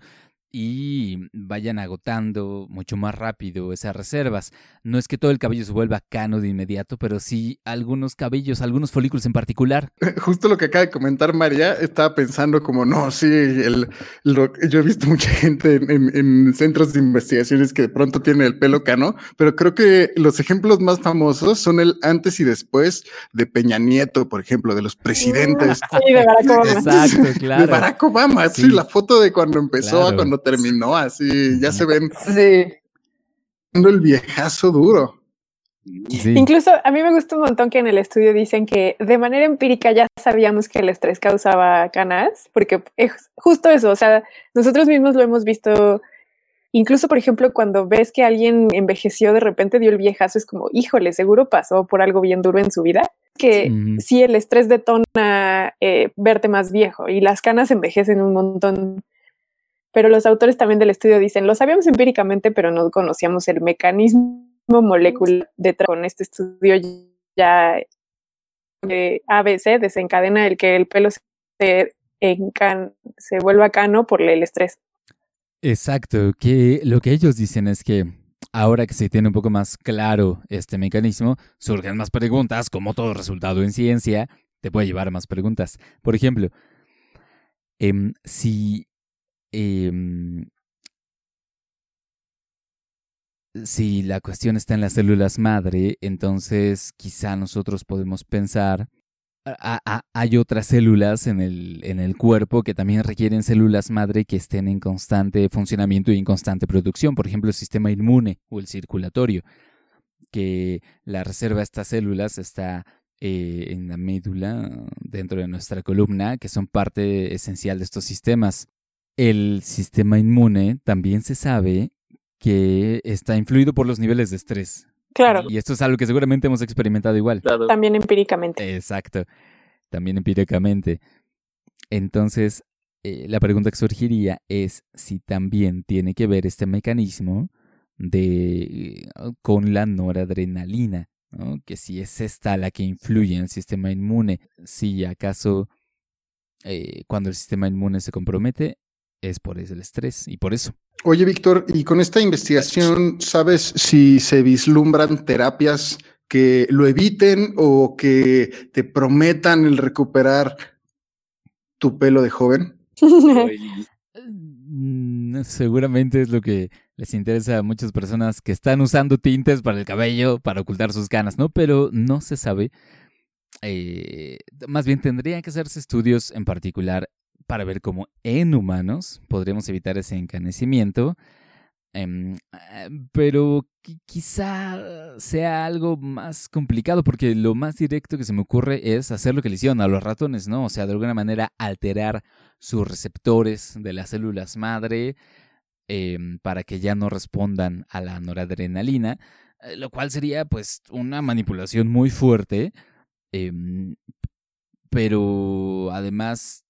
Speaker 1: y vayan agotando mucho más rápido esas reservas. No es que todo el cabello se vuelva cano de inmediato, pero sí algunos cabellos, algunos folículos en particular.
Speaker 2: Justo lo que acaba de comentar María, estaba pensando como, no, sí, el, yo he visto mucha gente en, centros de investigaciones que de pronto tienen el pelo cano, pero creo que los ejemplos más famosos son el antes y después de Peña Nieto, por ejemplo, de los presidentes.
Speaker 3: Sí, de Barack Obama.
Speaker 2: Exacto, claro. De Barack Obama, sí, la foto de cuando empezó, cuando terminó así, ya se ven.
Speaker 4: Sí.
Speaker 2: El viejazo duro.
Speaker 3: Incluso a mí me gusta un montón que en el estudio dicen que de manera empírica ya sabíamos que el estrés causaba canas, porque es justo eso, o sea, nosotros mismos lo hemos visto, incluso por ejemplo cuando ves que alguien envejeció de repente dio el viejazo, es como, híjole, seguro pasó por algo bien duro en su vida, que sí, el estrés detona eh, verte más viejo y las canas envejecen un montón pero los autores también del estudio dicen, lo sabíamos empíricamente, pero no conocíamos el mecanismo molecular detrás. Con este estudio ya eh, ABC desencadena el que el pelo se, se vuelva cano por el estrés.
Speaker 1: Exacto, que lo que ellos dicen es que ahora que se tiene un poco más claro este mecanismo, surgen más preguntas, como todo resultado en ciencia, te puede llevar a más preguntas. Por ejemplo, em, si, em, si la cuestión está en las células madre, entonces quizá nosotros podemos pensar hay otras células en el, en el cuerpo que también requieren células madre que estén en constante funcionamiento y en constante producción. Por ejemplo, el sistema inmune o el circulatorio, que la reserva de estas células está eh, en la médula, dentro de nuestra columna, que son parte esencial de estos sistemas. El sistema inmune también se sabe que está influido por los niveles de estrés.
Speaker 3: Claro.
Speaker 1: Y esto es algo que seguramente hemos experimentado igual.
Speaker 3: También empíricamente.
Speaker 1: Exacto. También empíricamente. Entonces, eh, la pregunta que surgiría es si también tiene que ver este mecanismo de con la noradrenalina, ¿no? que si es esta la que influye en el sistema inmune, si acaso eh, cuando el sistema inmune se compromete es por el estrés y por eso.
Speaker 2: Oye, Víctor, y con esta investigación, ¿sabes si se vislumbran terapias que lo eviten o que te prometan el recuperar tu pelo de joven?
Speaker 1: Seguramente es lo que les interesa a muchas personas que están usando tintes para el cabello, para ocultar sus canas, ¿no? Pero no se sabe. Eh, más bien tendrían que hacerse estudios en particular para ver cómo en humanos podríamos evitar ese encanecimiento. Em, ah, pero quizá sea algo más complicado porque lo más directo que se me ocurre es hacer lo que le hicieron a los ratones, ¿no? O sea, de alguna manera alterar sus receptores de las células madre em, para que ya no respondan a la noradrenalina, eh, lo cual sería pues una manipulación muy fuerte, em, pero además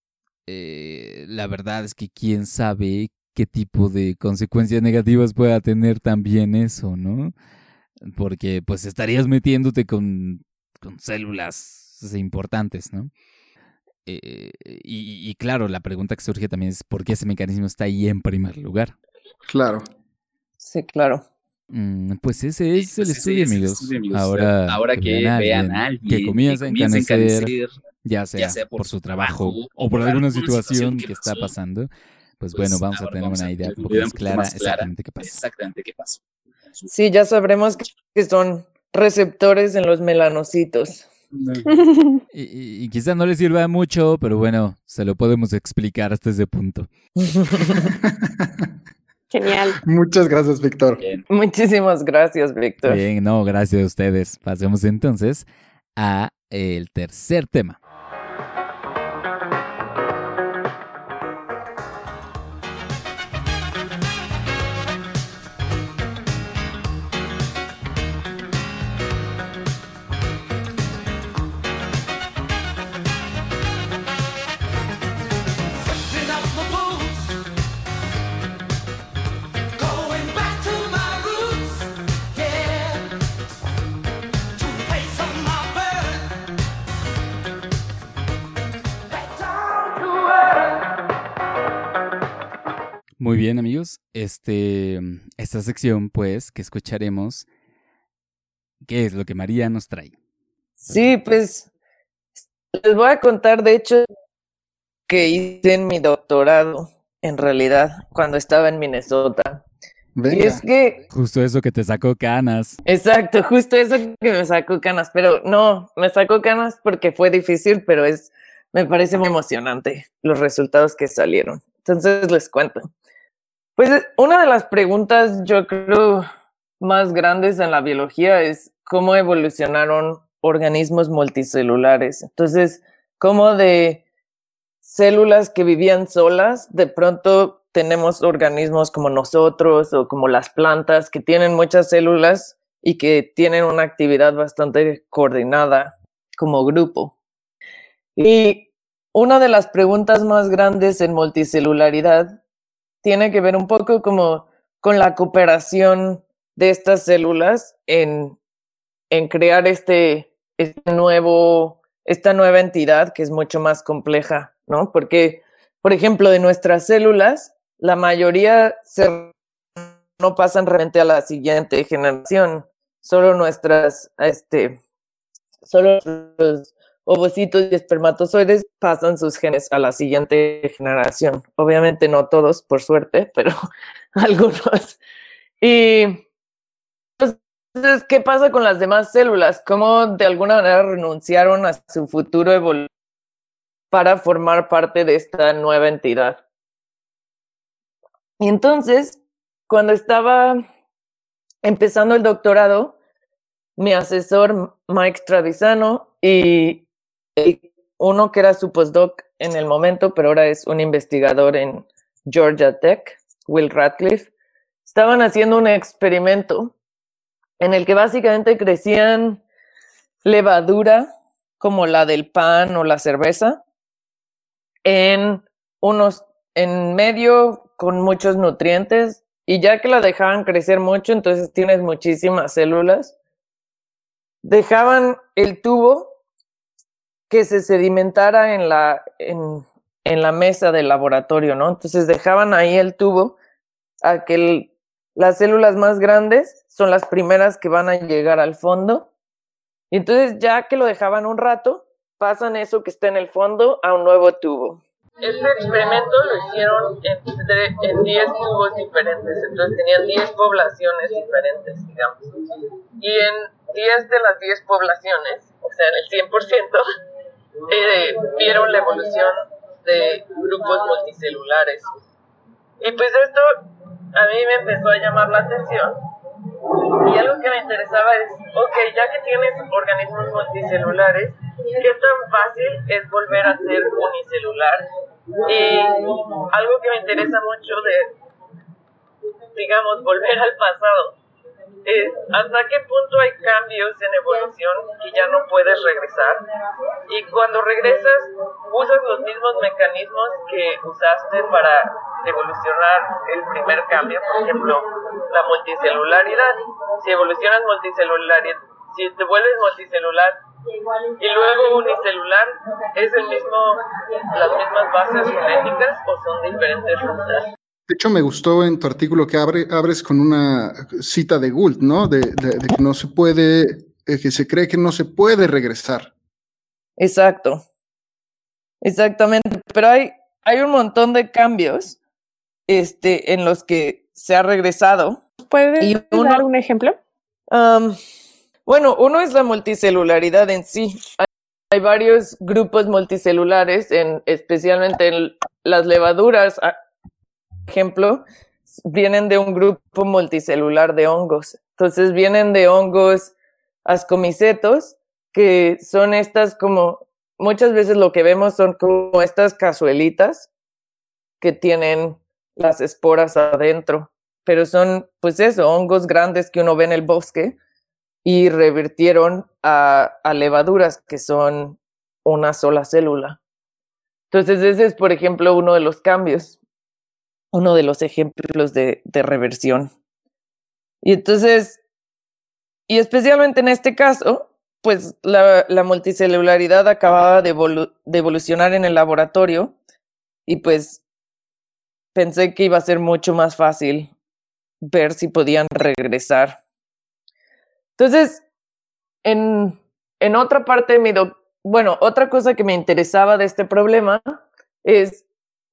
Speaker 1: eh, la verdad es que quién sabe qué tipo de consecuencias negativas pueda tener también eso, ¿no? Porque pues estarías metiéndote con, con células importantes, ¿no? Eh, y, claro, la pregunta que surge también es por qué ese mecanismo está ahí en primer lugar.
Speaker 2: Claro.
Speaker 4: Sí, claro.
Speaker 1: Mm, pues ese es el pues estudio, amigos. Ahora,
Speaker 5: Ahora que, vean a alguien
Speaker 1: que comienza a encanecer, ya sea, por, su trabajo, o por alguna situación que, está pasando, pues, bueno, pues vamos a tener una idea un poco más clara, exactamente qué pasa.
Speaker 5: Exactamente qué pasa.
Speaker 4: Sí, ya sabremos que son receptores en los melanocitos.
Speaker 1: Y, y, quizá no les sirva mucho, pero bueno, se lo podemos explicar hasta ese punto.
Speaker 3: Genial.
Speaker 2: Muchas gracias, Víctor.
Speaker 4: Muchísimas gracias, Víctor.
Speaker 1: Bien, no, gracias a ustedes. Pasemos entonces a el tercer tema. Este, esta sección, pues, que escucharemos, ¿qué es lo que María nos trae?
Speaker 4: Sí, pues, les voy a contar, de hecho, que hice en mi doctorado, en realidad, cuando estaba en Minnesota. Y es que...
Speaker 1: Justo eso que te sacó canas.
Speaker 4: Exacto, justo eso que me sacó canas, pero no, me sacó canas porque fue difícil, pero es, me parece muy emocionante los resultados que salieron. Entonces les cuento. Pues una de las preguntas, yo creo, más grandes en la biología es cómo evolucionaron organismos multicelulares. Entonces, cómo de células que vivían solas, de pronto tenemos organismos como nosotros o como las plantas que tienen muchas células y que tienen una actividad bastante coordinada como grupo. Y una de las preguntas más grandes en multicelularidad tiene que ver un poco como con la cooperación de estas células en, en crear este, este nuevo, esta nueva entidad que es mucho más compleja, ¿no? Porque, por ejemplo, de nuestras células, la mayoría se no pasan realmente a la siguiente generación. Solo nuestras, este, solo ovocitos y espermatozoides pasan sus genes a la siguiente generación. Obviamente no todos, por suerte, pero algunos. Y entonces, ¿qué pasa con las demás células? ¿Cómo de alguna manera renunciaron a su futuro evolutivo para formar parte de esta nueva entidad? Y entonces, cuando estaba empezando el doctorado, mi asesor Mike Travisano y uno que era su postdoc en el momento, pero ahora es un investigador en Georgia Tech, Will Radcliffe, estaban haciendo un experimento en el que básicamente crecían levadura como la del pan o la cerveza en unos en medio con muchos nutrientes y ya que la dejaban crecer mucho, entonces tienes muchísimas células. Dejaban el tubo que se sedimentara en la, en, en la mesa del laboratorio, ¿no? Entonces dejaban ahí el tubo a que las células más grandes son las primeras que van a llegar al fondo. Y entonces ya que lo dejaban un rato, pasan eso que está en el fondo a un nuevo tubo. Este experimento lo hicieron en 10 tubos diferentes, entonces tenían 10 poblaciones diferentes, digamos. Y en 10 de las 10 poblaciones, o sea, en el 100%, eh, vieron la evolución de grupos multicelulares. Y pues esto a mí me empezó a llamar la atención. Y algo que me interesaba es, ok, ya que tienes organismos multicelulares, ¿qué tan fácil es volver a ser unicelular? Y algo que me interesa mucho de, digamos, volver al pasado, es hasta qué punto hay cambios en evolución que ya no puedes regresar. Y cuando regresas, usas los mismos mecanismos que usaste para evolucionar el primer cambio, por ejemplo, la multicelularidad. Si evolucionas multicelularidad, si te vuelves multicelular y luego unicelular, ¿es el mismo, las mismas bases genéticas o son diferentes rutas?
Speaker 2: De hecho, me gustó en tu artículo que abre, abres con una cita de Gould, ¿no? De, que no se puede, eh, que se cree que no se puede regresar.
Speaker 4: Exacto. Exactamente. Pero hay, hay un montón de cambios este, en los que se ha regresado.
Speaker 3: ¿Puedes dar un ejemplo?
Speaker 4: bueno, uno es la multicelularidad en sí. Hay, varios grupos multicelulares, en, especialmente en las levaduras ejemplo, vienen de un grupo multicelular de hongos. Entonces vienen de hongos ascomicetos, que son estas como, muchas veces lo que vemos son como estas cazuelitas que tienen las esporas adentro, pero son pues eso, hongos grandes que uno ve en el bosque y revirtieron a, a levaduras que son una sola célula. Entonces ese es, por ejemplo, uno de los cambios uno de los ejemplos de, reversión. Y entonces, y especialmente en este caso, pues la, multicelularidad acababa de, evolucionar en el laboratorio y pues pensé que iba a ser mucho más fácil ver si podían regresar. Entonces, en, en otra parte de mi bueno, otra cosa que me interesaba de este problema es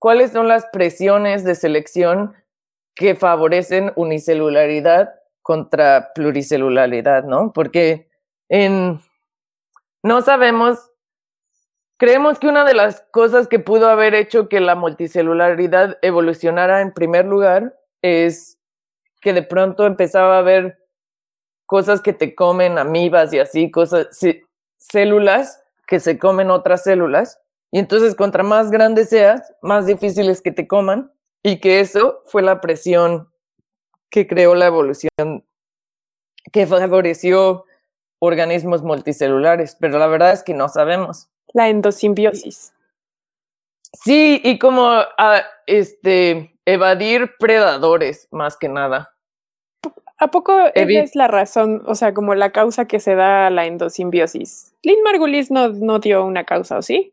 Speaker 4: ¿Cuáles son las presiones de selección que favorecen unicelularidad contra pluricelularidad, no? Porque en, no sabemos, creemos que una de las cosas que pudo haber hecho que la multicelularidad evolucionara en primer lugar es que de pronto empezaba a haber cosas que te comen, amibas y así, cosas, células que se comen otras células y entonces, contra más grande seas, más difícil es que te coman. Y que eso fue la presión que creó la evolución, que favoreció organismos multicelulares. Pero la verdad es que no sabemos.
Speaker 3: La endosimbiosis.
Speaker 4: Sí, y como ah, este, evadir predadores, más que nada.
Speaker 3: ¿A poco es la razón, o sea, como la causa que se da a la endosimbiosis? Lynn Margulis no, no dio una causa, ¿o sí?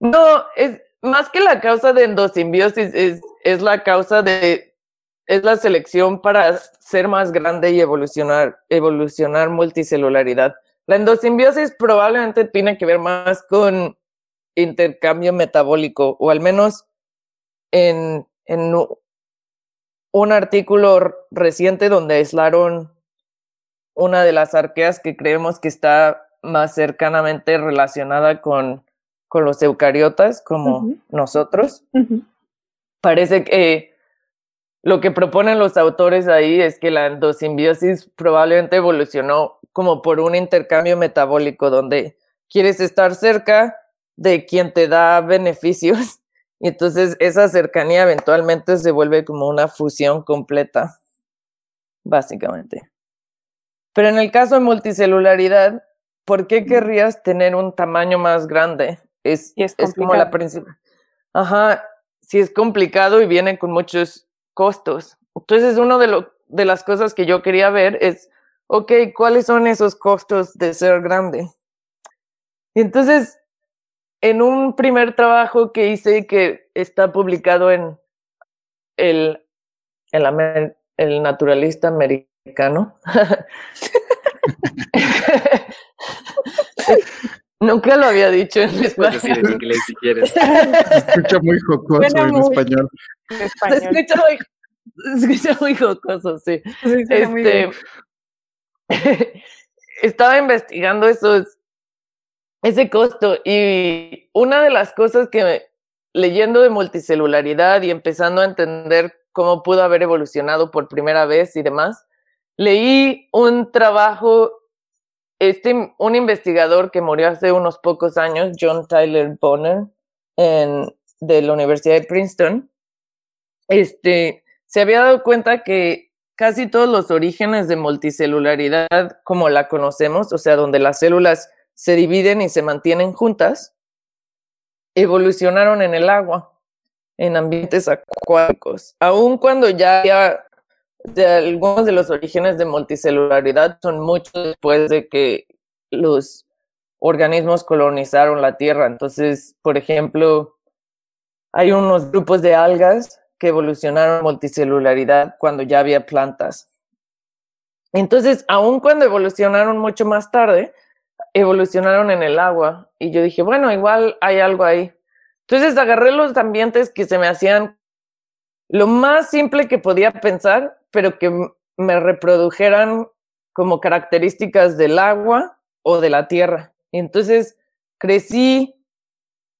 Speaker 4: No, es más que la causa de endosimbiosis, es, es la causa de es la selección para ser más grande y evolucionar, evolucionar multicelularidad. La endosimbiosis probablemente tiene que ver más con intercambio metabólico, o al menos en, en un artículo reciente donde aislaron una de las arqueas que creemos que está más cercanamente relacionada con, con los eucariotas, como nosotros. Parece que lo que proponen los autores ahí es que la endosimbiosis probablemente evolucionó como por un intercambio metabólico donde quieres estar cerca de quien te da beneficios y entonces esa cercanía eventualmente se vuelve como una fusión completa, básicamente. Pero en el caso de multicelularidad, ¿por qué querrías tener un tamaño más grande? Es, es, es como la principal. Ajá, sí es complicado y viene con muchos costos. Entonces, una de, de las cosas que yo quería ver es, ok, ¿cuáles son esos costos de ser grande? Y entonces, en un primer trabajo que hice que está publicado en el, el, el naturalista americano, Nunca lo había dicho en español.
Speaker 5: decir en inglés si quieres.
Speaker 2: Se escucha muy jocoso en español.
Speaker 4: Se escucha muy, se escucha muy jocoso, sí. este, estaba investigando esos, ese costo y una de las cosas que leyendo de multicelularidad y empezando a entender cómo pudo haber evolucionado por primera vez y demás, leí un trabajo este, un investigador que murió hace unos pocos años, John Tyler Bonner, de la Universidad de Princeton, este, se había dado cuenta que casi todos los orígenes de multicelularidad, como la conocemos, o sea, donde las células se dividen y se mantienen juntas, evolucionaron en el agua, en ambientes acuáticos. Aun cuando ya había de algunos de los orígenes de multicelularidad son mucho después de que los organismos colonizaron la Tierra. Entonces, por ejemplo, hay unos grupos de algas que evolucionaron multicelularidad cuando ya había plantas. Entonces, aun cuando evolucionaron mucho más tarde, evolucionaron en el agua. Y yo dije, bueno, igual hay algo ahí. Entonces agarré los ambientes que se me hacían lo más simple que podía pensar pero que me reprodujeran como características del agua o de la tierra. entonces crecí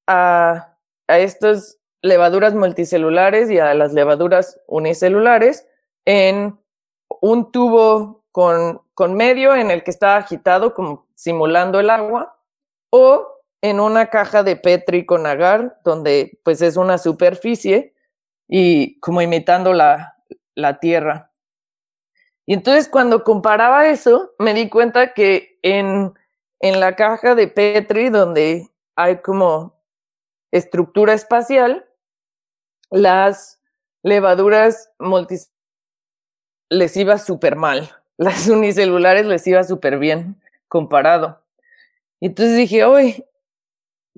Speaker 4: a, a estas levaduras multicelulares y a las levaduras unicelulares en un tubo con, con medio en el que estaba agitado como simulando el agua o en una caja de Petri con agar donde pues es una superficie y como imitando la, la tierra. Y entonces cuando comparaba eso, me di cuenta que en, en la caja de Petri, donde hay como estructura espacial, las levaduras multis les iba súper mal. Las unicelulares les iba súper bien comparado. Y entonces dije, uy,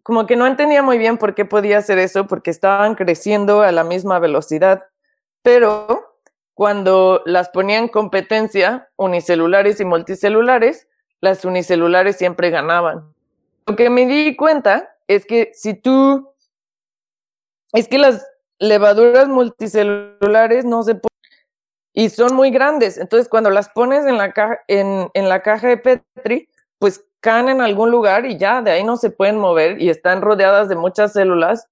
Speaker 4: como que no entendía muy bien por qué podía hacer eso, porque estaban creciendo a la misma velocidad. Pero cuando las ponía en competencia, unicelulares y multicelulares, las unicelulares siempre ganaban. Lo que me di cuenta es que si tú, es que las levaduras multicelulares no se ponen y son muy grandes. Entonces, cuando las pones en la, caja, en la caja de Petri, pues caen en algún lugar y ya de ahí no se pueden mover y están rodeadas de muchas células.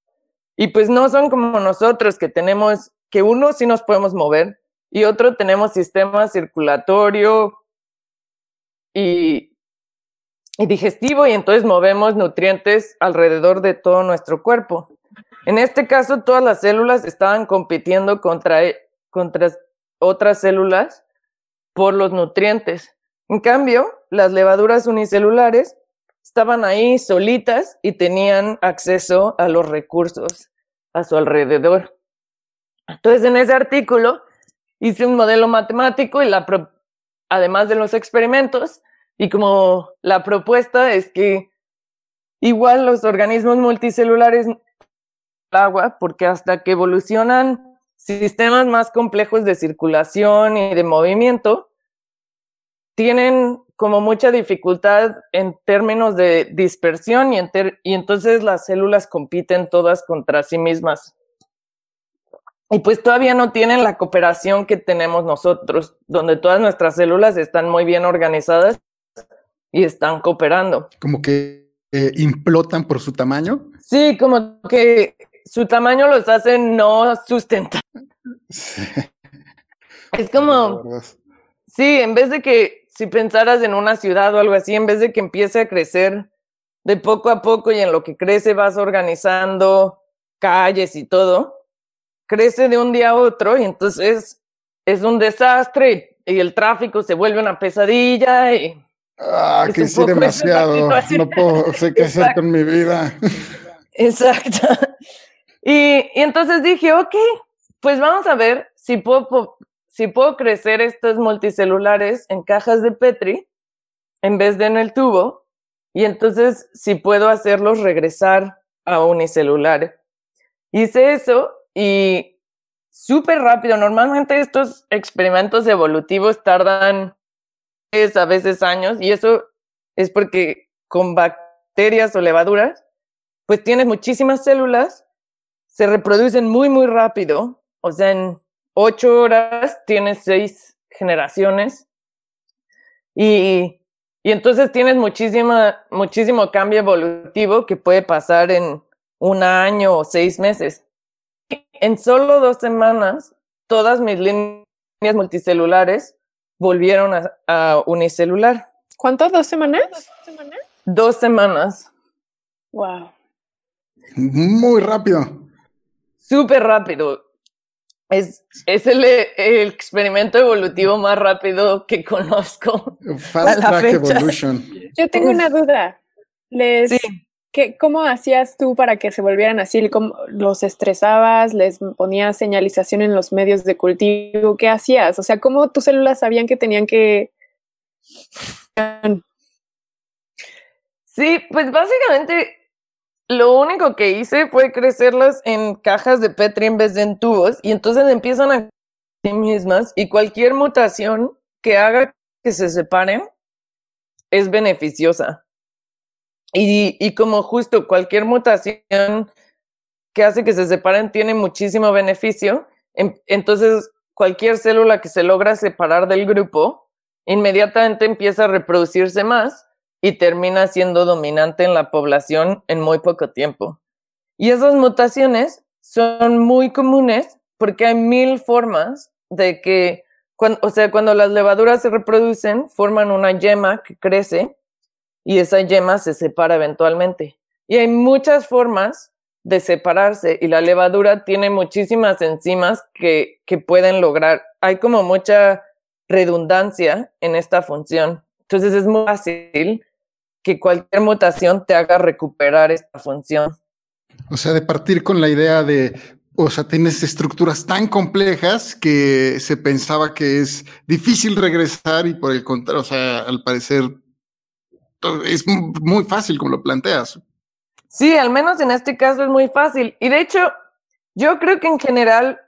Speaker 4: Y pues no son como nosotros que tenemos, que uno sí nos podemos mover, y otro tenemos sistema circulatorio y, digestivo y entonces movemos nutrientes alrededor de todo nuestro cuerpo. En este caso, todas las células estaban compitiendo contra, e, contra otras células por los nutrientes. En cambio, las levaduras unicelulares estaban ahí solitas y tenían acceso a los recursos a su alrededor. Entonces, en ese artículo hice un modelo matemático y la además de los experimentos, y como la propuesta es que igual los organismos multicelulares agua, porque hasta que evolucionan sistemas más complejos de circulación y de movimiento tienen como mucha dificultad en términos de dispersión y, y entonces las células compiten todas contra sí mismas. Y pues todavía no tienen la cooperación que tenemos nosotros, donde todas nuestras células están muy bien organizadas y están cooperando.
Speaker 2: Como que eh, implotan por su tamaño.
Speaker 4: Sí, como que su tamaño los hace no sustentar. Es como, sí, en vez de que si pensaras en una ciudad o algo así, en vez de que empiece a crecer de poco a poco y en lo que crece vas organizando calles y todo, crece de un día a otro y entonces es un desastre y el tráfico se vuelve una pesadilla y...
Speaker 2: Ah, que sí, demasiado. No puedo, sé qué hacer con mi vida.
Speaker 4: Exacto. Y, y, entonces dije, ok, pues vamos a ver si puedo, si puedo crecer estos multicelulares en cajas de Petri en vez de en el tubo. Y entonces si puedo hacerlos regresar a unicelular. Hice eso y súper rápido. Normalmente estos experimentos evolutivos tardan a veces años y eso es porque con bacterias o levaduras, pues tienes muchísimas células, se reproducen muy, muy rápido. O sea, en ocho horas tienes seis generaciones y, y entonces tienes muchísima, muchísimo cambio evolutivo que puede pasar en un año o seis meses en solo dos semanas, todas mis líneas multicelulares volvieron a, unicelular.
Speaker 3: ¿Cuánto? ¿Dos semanas?
Speaker 4: Dos semanas.
Speaker 3: Wow.
Speaker 2: Muy rápido.
Speaker 4: Súper rápido. Es, es el, experimento evolutivo más rápido que conozco.
Speaker 2: Fast Track Evolution.
Speaker 3: Yo tengo una duda. Les, ¿Qué, ¿Cómo hacías tú para que se volvieran así? ¿Cómo ¿Los estresabas? ¿Les ponías señalización en los medios de cultivo? ¿Qué hacías? O sea, ¿cómo tus células sabían que tenían que...
Speaker 4: Sí, pues básicamente lo único que hice fue crecerlas en cajas de Petri en vez de en tubos y entonces empiezan a sí mismas y cualquier mutación que haga que se separen es beneficiosa. Y, y como justo cualquier mutación que hace que se separen tiene muchísimo beneficio, entonces cualquier célula que se logra separar del grupo inmediatamente empieza a reproducirse más y termina siendo dominante en la población en muy poco tiempo. Y esas mutaciones son muy comunes porque hay mil formas de que, o sea, cuando las levaduras se reproducen, forman una yema que crece y esa yema se separa eventualmente. Y hay muchas formas de separarse y la levadura tiene muchísimas enzimas que, que pueden lograr. Hay como mucha redundancia en esta función. Entonces es muy fácil que cualquier mutación te haga recuperar esta función.
Speaker 2: O sea, de partir con la idea de, o sea, tienes estructuras tan complejas que se pensaba que es difícil regresar y por el contrario, o sea, al parecer es muy fácil como lo planteas.
Speaker 4: Sí, al menos en este caso es muy fácil. Y de hecho, yo creo que en general,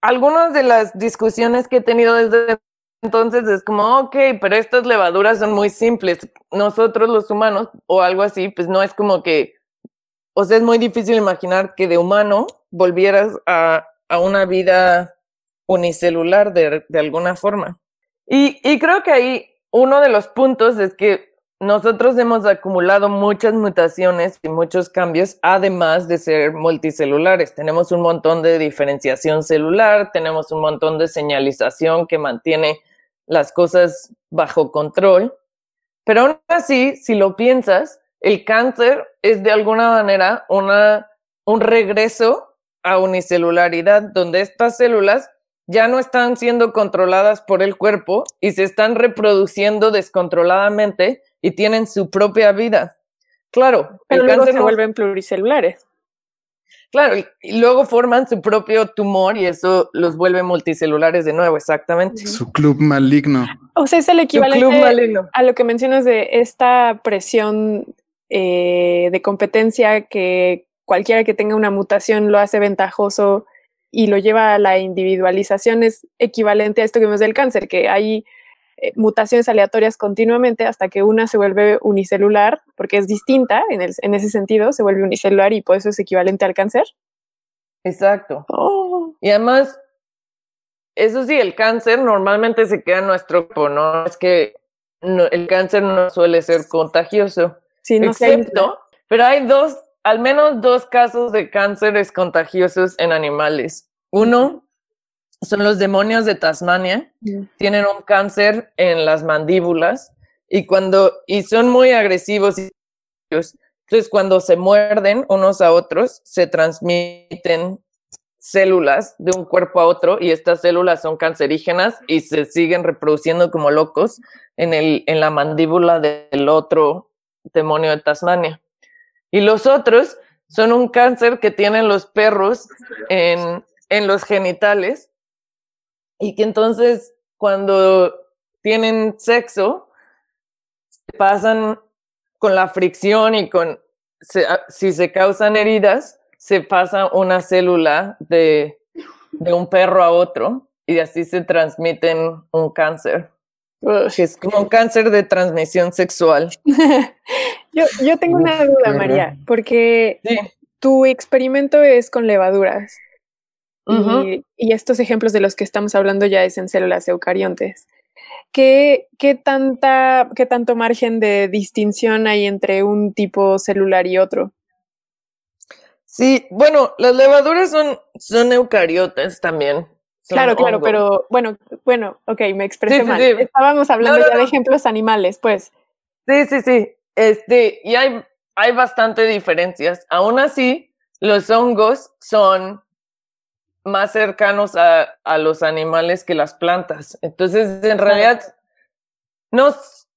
Speaker 4: algunas de las discusiones que he tenido desde entonces es como, ok, pero estas levaduras son muy simples. Nosotros los humanos o algo así, pues no es como que, o sea, es muy difícil imaginar que de humano volvieras a, a una vida unicelular de, de alguna forma. Y, y creo que ahí uno de los puntos es que nosotros hemos acumulado muchas mutaciones y muchos cambios, además de ser multicelulares. Tenemos un montón de diferenciación celular, tenemos un montón de señalización que mantiene las cosas bajo control. Pero aún así, si lo piensas, el cáncer es de alguna manera una, un regreso a unicelularidad, donde estas células ya no están siendo controladas por el cuerpo y se están reproduciendo descontroladamente y tienen su propia vida. Claro,
Speaker 3: pero el luego se vuelven pluricelulares.
Speaker 4: Claro, y luego forman su propio tumor y eso los vuelve multicelulares de nuevo, exactamente.
Speaker 2: Su club maligno.
Speaker 3: O sea, es el equivalente a lo que mencionas de esta presión eh, de competencia que cualquiera que tenga una mutación lo hace ventajoso y lo lleva a la individualización es equivalente a esto que vemos del cáncer, que hay eh, mutaciones aleatorias continuamente hasta que una se vuelve unicelular, porque es distinta en, en ese sentido, se vuelve unicelular y por eso es equivalente al cáncer.
Speaker 4: Exacto. Oh. Y además, eso sí, el cáncer normalmente se queda en nuestro cuerpo, ¿no? Es que el cáncer no suele ser contagioso.
Speaker 3: Sí, no
Speaker 4: excepto, pero hay dos, al menos dos casos de cánceres contagiosos en animales. Uno son los demonios de Tasmania. Tienen un cáncer en las mandíbulas y cuando y son muy agresivos. Entonces, cuando se muerden unos a otros, se transmiten células de un cuerpo a otro y estas células son cancerígenas y se siguen reproduciendo como locos en, el, en la mandíbula del otro demonio de Tasmania. Y los otros son un cáncer que tienen los perros en, en los genitales y que entonces cuando tienen sexo pasan con la fricción y con ah, si se causan heridas se pasa una célula de, de un perro a otro y así se transmiten un cáncer. Es como un cáncer de transmisión sexual.
Speaker 3: yo, yo tengo una duda, María, porque tu experimento es con levaduras. Y, estos ejemplos de los que estamos hablando ya es en células eucariontes. ¿Qué, qué, tanta, ¿Qué tanto margen de distinción hay entre un tipo celular y otro?
Speaker 4: Sí, bueno, las levaduras son, son eucariotes también.
Speaker 3: claro, claro, pero bueno, bueno, ok, me expresé mal. Estábamos hablando ya de ejemplos animales, pues.
Speaker 4: Sí, sí, sí. Este, y hay, hay bastante diferencias. Aún así, los hongos son más cercanos a, a, los animales que las plantas. Entonces, en realidad, nos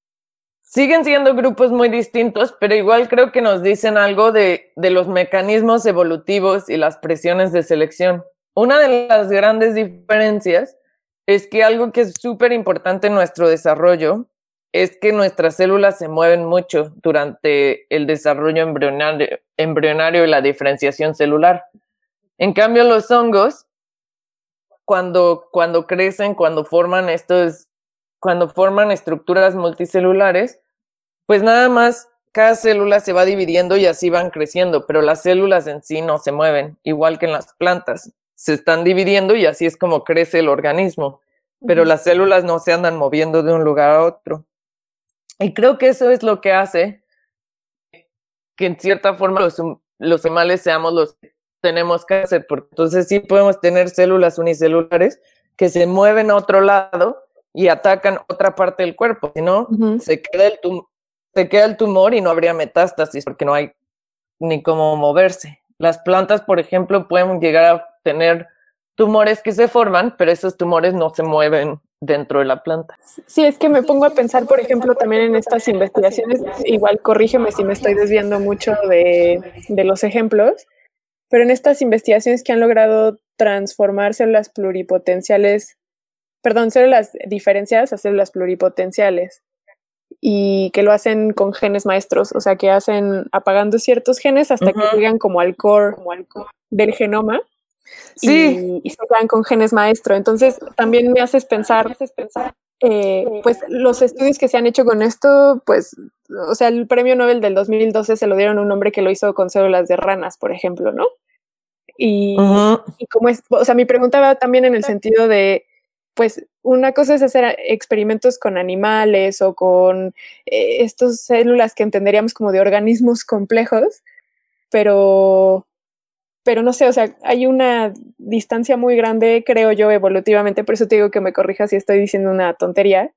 Speaker 4: siguen siendo grupos muy distintos, pero igual creo que nos dicen algo de, de los mecanismos evolutivos y las presiones de selección. Una de las grandes diferencias es que algo que es súper importante en nuestro desarrollo es que nuestras células se mueven mucho durante el desarrollo embrionario, embrionario y la diferenciación celular. En cambio, los hongos, cuando, cuando crecen, cuando forman estos, cuando forman estructuras multicelulares, pues nada más cada célula se va dividiendo y así van creciendo, pero las células en sí no se mueven, igual que en las plantas. Se están dividiendo y así es como crece el organismo, pero las células no se andan moviendo de un lugar a otro. Y creo que eso es lo que hace que en cierta forma los, los animales seamos los tenemos cáncer, porque entonces sí podemos tener células unicelulares que se mueven a otro lado y atacan otra parte del cuerpo, si no, se, queda el se queda el tumor y no habría metástasis porque no hay ni cómo moverse. Las plantas, por ejemplo, pueden llegar a tener tumores que se forman, pero esos tumores no se mueven dentro de la planta.
Speaker 3: Sí, es que me pongo a pensar, por ejemplo, también en estas investigaciones, igual corrígeme si me estoy desviando mucho de, de los ejemplos, pero en estas investigaciones que han logrado transformar células pluripotenciales, perdón, células diferenciadas a células pluripotenciales y que lo hacen con genes maestros, o sea, que hacen apagando ciertos genes hasta que llegan como al core, como al core del genoma. Sí. Y, se quedan con genes maestro. Entonces, también me haces pensar, me haces pensar eh, pues los estudios que se han hecho con esto, pues, o sea, el premio Nobel del 2012 se lo dieron a un hombre que lo hizo con células de ranas, por ejemplo, ¿no? Y, como es, o sea, mi pregunta va también en el sentido de, pues, una cosa es hacer experimentos con animales o con eh, estas células que entenderíamos como de organismos complejos, pero pero no sé, o sea, hay una distancia muy grande, creo yo, evolutivamente, por eso te digo que me corrijas si estoy diciendo una tontería,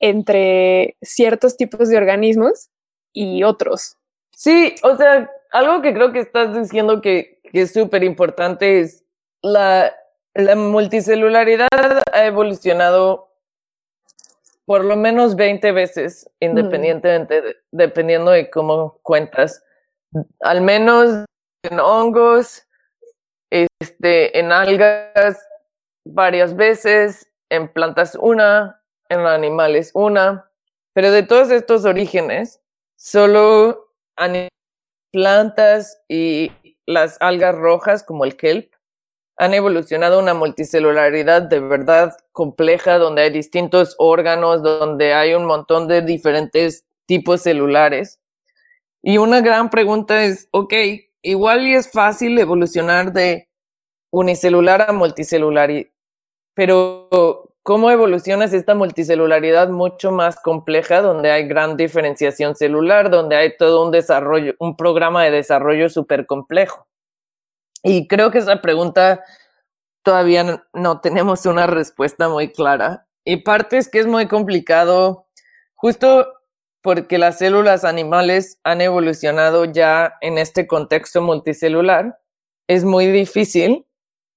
Speaker 3: entre ciertos tipos de organismos y otros.
Speaker 4: Sí, o sea, algo que creo que estás diciendo que, es súper importante es la, la multicelularidad ha evolucionado por lo menos 20 veces, independientemente, dependiendo de cómo cuentas. Al menos en hongos, este, en algas varias veces, en plantas una, en animales una, pero de todos estos orígenes, solo plantas y las algas rojas como el kelp han evolucionado una multicelularidad de verdad compleja, donde hay distintos órganos, donde hay un montón de diferentes tipos celulares. Y una gran pregunta es, ok, igual y es fácil evolucionar de unicelular a multicelular, pero ¿cómo evolucionas esta multicelularidad mucho más compleja, donde hay gran diferenciación celular, donde hay todo un desarrollo, un programa de desarrollo súper complejo? Y creo que esa pregunta todavía no, tenemos una respuesta muy clara. Y parte es que es muy complicado, justo porque las células animales han evolucionado ya en este contexto multicelular. Es muy difícil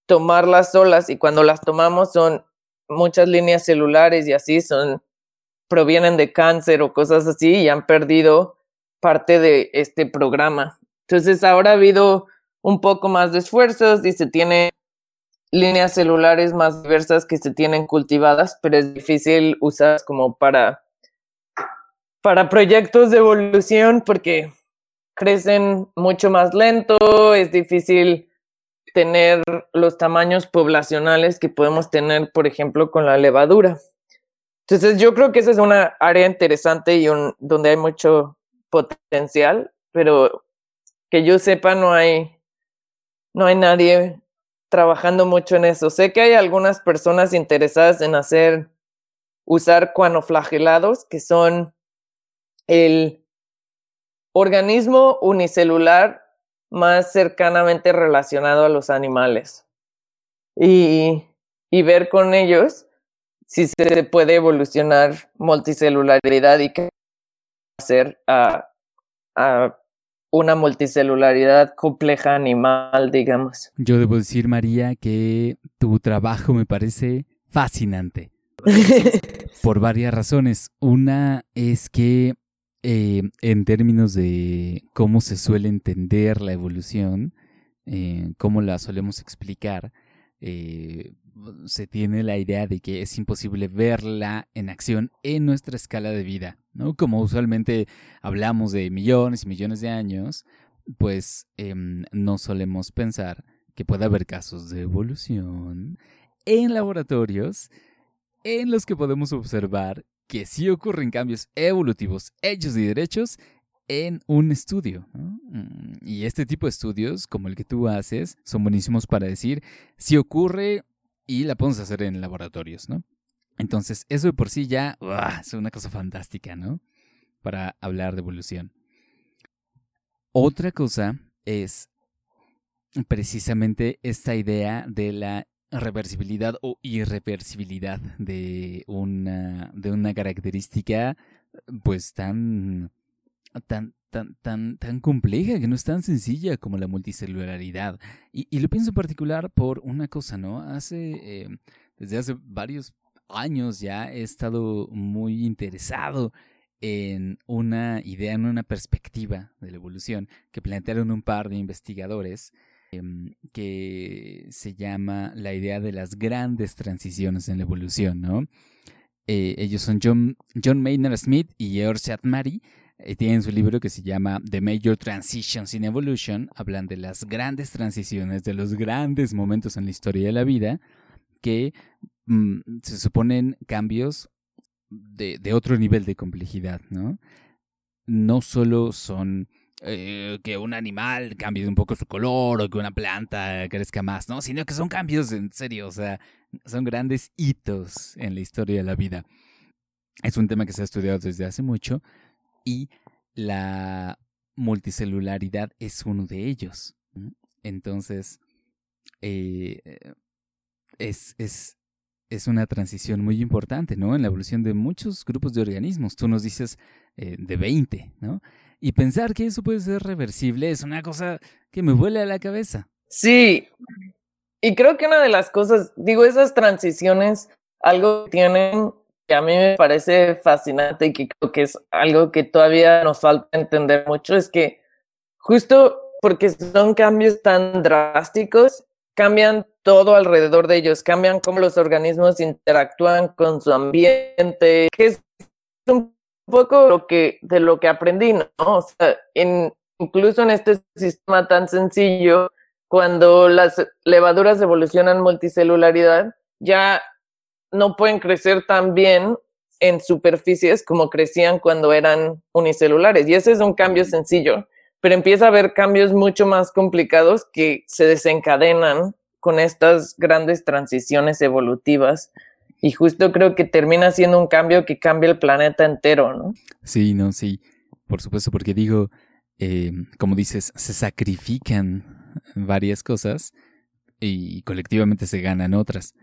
Speaker 4: tomarlas solas y cuando las tomamos son muchas líneas celulares y así son provienen de cáncer o cosas así y han perdido parte de este programa. Entonces ahora ha habido un poco más de esfuerzos y se tiene líneas celulares más diversas que se tienen cultivadas, pero es difícil usar como para, para proyectos de evolución porque crecen mucho más lento, es difícil tener los tamaños poblacionales que podemos tener, por ejemplo, con la levadura. Entonces, yo creo que esa es una área interesante y un, donde hay mucho potencial, pero que yo sepa, no hay no hay nadie trabajando mucho en eso. Sé que hay algunas personas interesadas en hacer, usar cuanoflagelados, que son el organismo unicelular más cercanamente relacionado a los animales. Y, y ver con ellos si se puede evolucionar multicelularidad y qué hacer a, a una multicelularidad compleja animal, digamos.
Speaker 1: Yo debo decir, María, que tu trabajo me parece fascinante. por varias razones. Una es que eh, en términos de cómo se suele entender la evolución, eh, cómo la solemos explicar, eh, se tiene la idea de que es imposible verla en acción en nuestra escala de vida, ¿no? Como usualmente hablamos de millones y millones de años, pues em, no solemos pensar que puede haber casos de evolución en laboratorios en los que podemos observar que sí ocurren cambios evolutivos hechos y derechos en un estudio. Mm, y este tipo de estudios, como el que tú haces, son buenísimos para decir si ocurre y la podemos hacer en laboratorios, ¿no? Entonces, eso de por sí ya es una cosa fantástica, ¿no? Para hablar de evolución. Otra cosa es precisamente esta idea de la reversibilidad o irreversibilidad de una, de una característica pues tan, tan, tan, tan, tan compleja, que no es tan sencilla como la multicelularidad. Y, lo pienso en particular por una cosa, ¿no? Hace, eh, desde hace varios años ya he estado muy interesado en una idea, en una perspectiva de la evolución que plantearon un par de investigadores em, que se llama la idea de las grandes transiciones en la evolución, ¿no? Eh, ellos son John, John Maynard Smith y George Chatmary eh, tienen su libro que se llama The Major Transitions in Evolution. Hablan de las grandes transiciones, de los grandes momentos en la historia de la vida que mm, se suponen cambios de, otro nivel de complejidad, ¿no? No solo son eh, que un animal cambie un poco su color o que una planta crezca más, ¿no? Sino que son cambios en serio, o sea, son grandes hitos en la historia de la vida. Es un tema que se ha estudiado desde hace mucho y la multicelularidad es uno de ellos. Entonces, eh, es, es, es, una transición muy importante, ¿no? En la evolución de muchos grupos de organismos. Tú nos dices eh, de 20, ¿no? Y pensar que eso puede ser reversible es una cosa que me vuela a la cabeza.
Speaker 4: Sí, y creo que una de las cosas, digo, esas transiciones, algo que tienen que a mí me parece fascinante y que creo que es algo que todavía nos falta entender mucho, es que justo porque son cambios tan drásticos, cambian todo alrededor de ellos, cambian cómo los organismos interactúan con su ambiente, que es un poco lo que, de lo que aprendí, ¿no? O sea, incluso en este sistema tan sencillo, cuando las levaduras evolucionan multicelularidad, ya no pueden crecer tan bien en superficies como crecían cuando eran unicelulares. Y ese es un cambio sencillo, pero empieza a haber cambios mucho más complicados que se desencadenan con estas grandes transiciones evolutivas. Y justo creo que termina siendo un cambio que cambia el planeta entero, ¿no?
Speaker 1: Sí, no, sí. Por supuesto, porque digo, eh, como dices, se sacrifican varias cosas y colectivamente se ganan otras.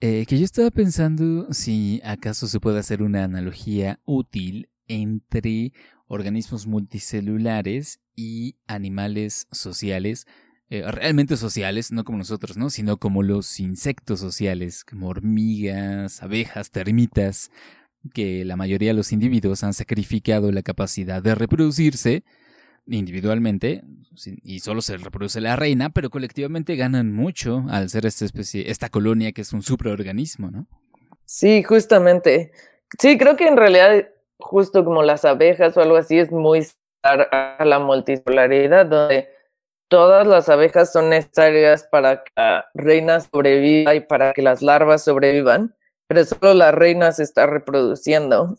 Speaker 1: Eh, que yo estaba pensando si acaso se puede hacer una analogía útil entre organismos multicelulares y animales sociales, eh, realmente sociales, no como nosotros, ¿no? Sino como los insectos sociales, como hormigas, abejas, termitas, que la mayoría de los individuos han sacrificado la capacidad de reproducirse individualmente y solo se reproduce la reina, pero colectivamente ganan mucho al ser esta especie, esta colonia que es un superorganismo, ¿no?
Speaker 4: Sí, justamente. Sí, creo que en realidad, justo como las abejas o algo así, es muy a la multipolaridad, donde todas las abejas son necesarias para que la reina sobreviva y para que las larvas sobrevivan, pero solo la reina se está reproduciendo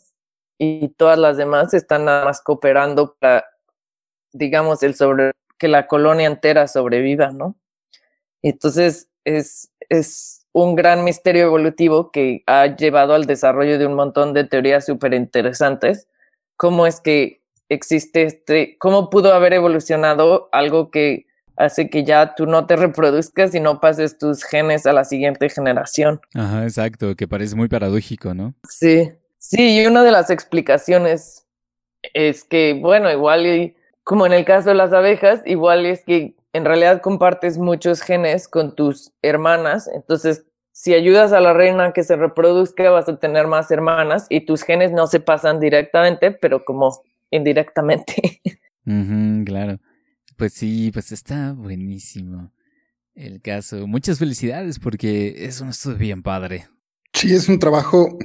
Speaker 4: y todas las demás están nada más cooperando para digamos, el sobre, que la colonia entera sobreviva, ¿no? Entonces es, es un gran misterio evolutivo que ha llevado al desarrollo de un montón de teorías súper interesantes. ¿Cómo es que existe este, cómo pudo haber evolucionado algo que hace que ya tú no te reproduzcas y no pases tus genes a la siguiente generación?
Speaker 1: Ajá, exacto, que parece muy paradójico, ¿no?
Speaker 4: Sí, sí, y una de las explicaciones es que, bueno, igual y como en el caso de las abejas, igual es que en realidad compartes muchos genes con tus hermanas, entonces si ayudas a la reina que se reproduzca, vas a tener más hermanas y tus genes no se pasan directamente, pero como indirectamente.
Speaker 1: claro. Pues sí, pues está buenísimo el caso. Muchas felicidades porque es un estudio bien padre.
Speaker 2: Sí, es un trabajo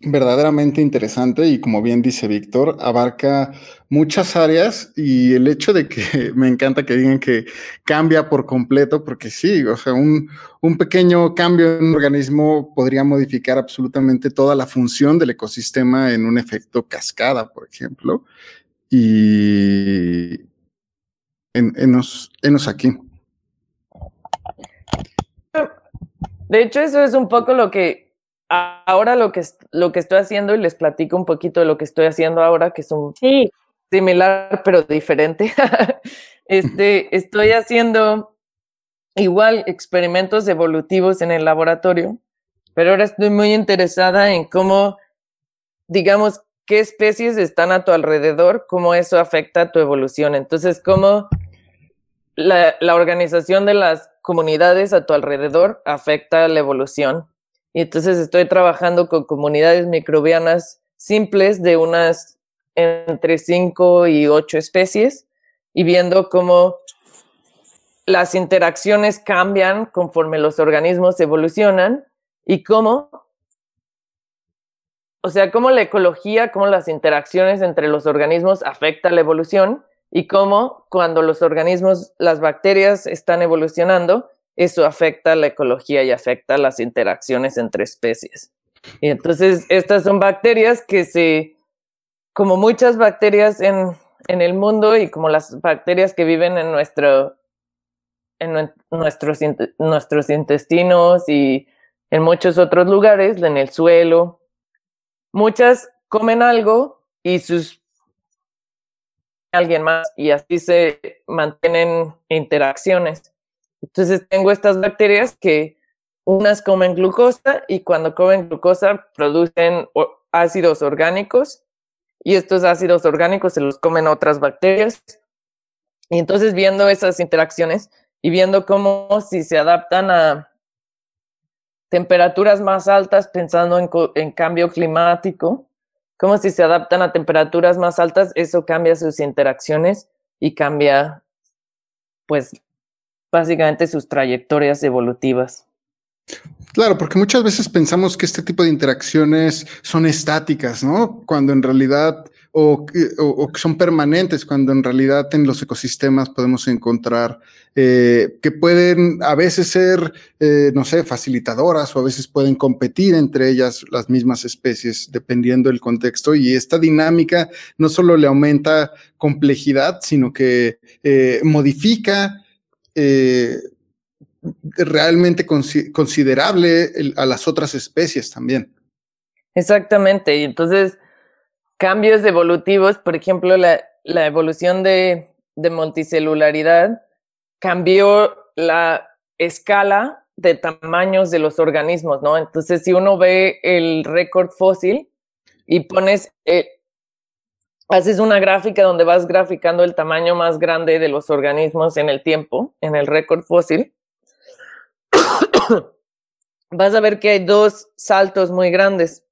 Speaker 2: verdaderamente interesante y como bien dice Víctor, abarca muchas áreas y el hecho de que me encanta que digan que cambia por completo, porque sí, o sea, un, un pequeño cambio en un organismo podría modificar absolutamente toda la función del ecosistema en un efecto cascada, por ejemplo. Y en, enos, enos aquí.
Speaker 4: De hecho, eso es un poco lo que ahora lo que, lo que estoy haciendo, y les platico un poquito de lo que estoy haciendo ahora, que es un sí. similar pero diferente. este, estoy haciendo igual experimentos evolutivos en el laboratorio, pero ahora estoy muy interesada en cómo, digamos, qué especies están a tu alrededor, cómo eso afecta a tu evolución. Entonces, cómo la, la organización de las comunidades a tu alrededor afecta a la evolución. Y entonces estoy trabajando con comunidades microbianas simples de unas entre 5 y 8 especies y viendo cómo las interacciones cambian conforme los organismos evolucionan y cómo, o sea, cómo la ecología, cómo las interacciones entre los organismos afecta la evolución y cómo cuando los organismos, las bacterias están evolucionando, eso afecta la ecología y afecta las interacciones entre especies. Y entonces estas son bacterias que se, como muchas bacterias en, en el mundo y como las bacterias que viven en, nuestro, en nuestros, nuestros intestinos y en muchos otros lugares, en el suelo, muchas comen algo y sus alguien más y así se mantienen interacciones. Entonces tengo estas bacterias que unas comen glucosa y cuando comen glucosa producen ácidos orgánicos y estos ácidos orgánicos se los comen otras bacterias. Y entonces viendo esas interacciones y viendo cómo si se adaptan a temperaturas más altas, pensando en, en cambio climático, como si se adaptan a temperaturas más altas, eso cambia sus interacciones y cambia pues básicamente sus trayectorias evolutivas.
Speaker 2: Claro, porque muchas veces pensamos que este tipo de interacciones son estáticas, ¿no? Cuando en realidad o, que son permanentes, cuando en realidad en los ecosistemas podemos encontrar eh, que pueden a veces ser, eh, no sé, facilitadoras o a veces pueden competir entre ellas las mismas especies, dependiendo del contexto. Y esta dinámica no solo le aumenta complejidad, sino que eh, modifica realmente considerable a las otras especies también.
Speaker 4: Exactamente. Y entonces cambios evolutivos, por ejemplo, la, evolución de, multicelularidad cambió la escala de tamaños de los organismos, ¿no? Entonces, si uno ve el récord fósil y pones, eh, haces una gráfica donde vas graficando el tamaño más grande de los organismos en el tiempo, en el récord fósil, vas a ver que hay dos saltos muy grandes.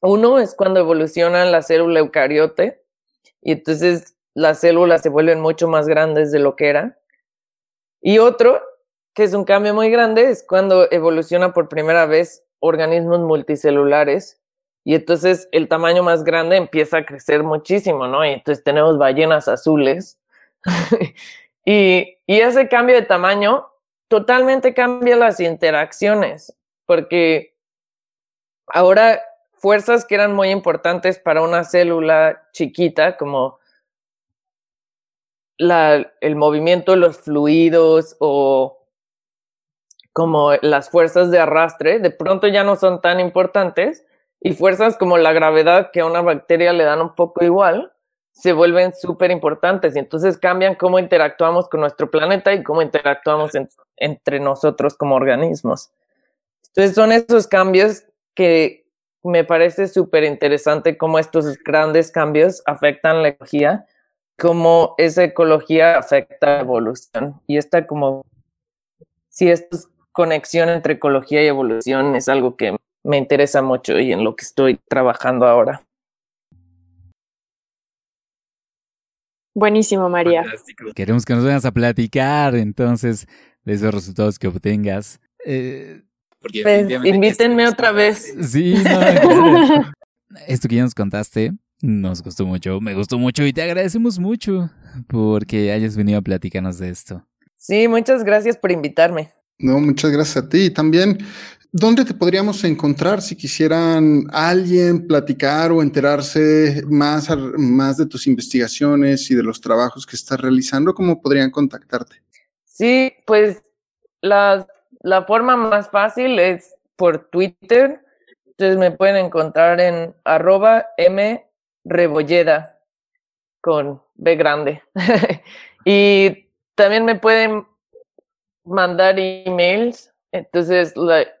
Speaker 4: Uno es cuando evoluciona la célula eucariote y entonces las células se vuelven mucho más grandes de lo que eran. Y otro, que es un cambio muy grande, es cuando evoluciona por primera vez organismos multicelulares y entonces el tamaño más grande empieza a crecer muchísimo, ¿no? Y entonces tenemos ballenas azules. y, y ese cambio de tamaño totalmente cambia las interacciones, porque ahora fuerzas que eran muy importantes para una célula chiquita, como la, el movimiento de los fluidos o como las fuerzas de arrastre, de pronto ya no son tan importantes y fuerzas como la gravedad que a una bacteria le dan un poco igual, se vuelven súper importantes y entonces cambian cómo interactuamos con nuestro planeta y cómo interactuamos entre nosotros como organismos. Entonces son esos cambios que me parece súper interesante cómo estos grandes cambios afectan la ecología, cómo esa ecología afecta la evolución. Y esta como, si esta conexión entre ecología y evolución es algo que me interesa mucho y en lo que estoy trabajando ahora.
Speaker 3: Buenísimo, María.
Speaker 1: Queremos que nos vengas a platicar entonces de esos resultados que obtengas. Eh,
Speaker 4: pues, invítenme otra vez.
Speaker 1: Sí, no, Esto que ya nos contaste nos gustó mucho, me gustó mucho y te agradecemos mucho porque hayas venido a platicarnos de esto.
Speaker 4: Sí, muchas gracias por invitarme.
Speaker 2: No, muchas gracias a ti. También, ¿dónde te podríamos encontrar si quisieran alguien platicar o enterarse más, más de tus investigaciones y de los trabajos que estás realizando? ¿Cómo podrían contactarte?
Speaker 4: Sí, pues las la forma más fácil es por Twitter. Entonces me pueden encontrar en arroba M Rebolleda con B grande. y también me pueden mandar emails. Entonces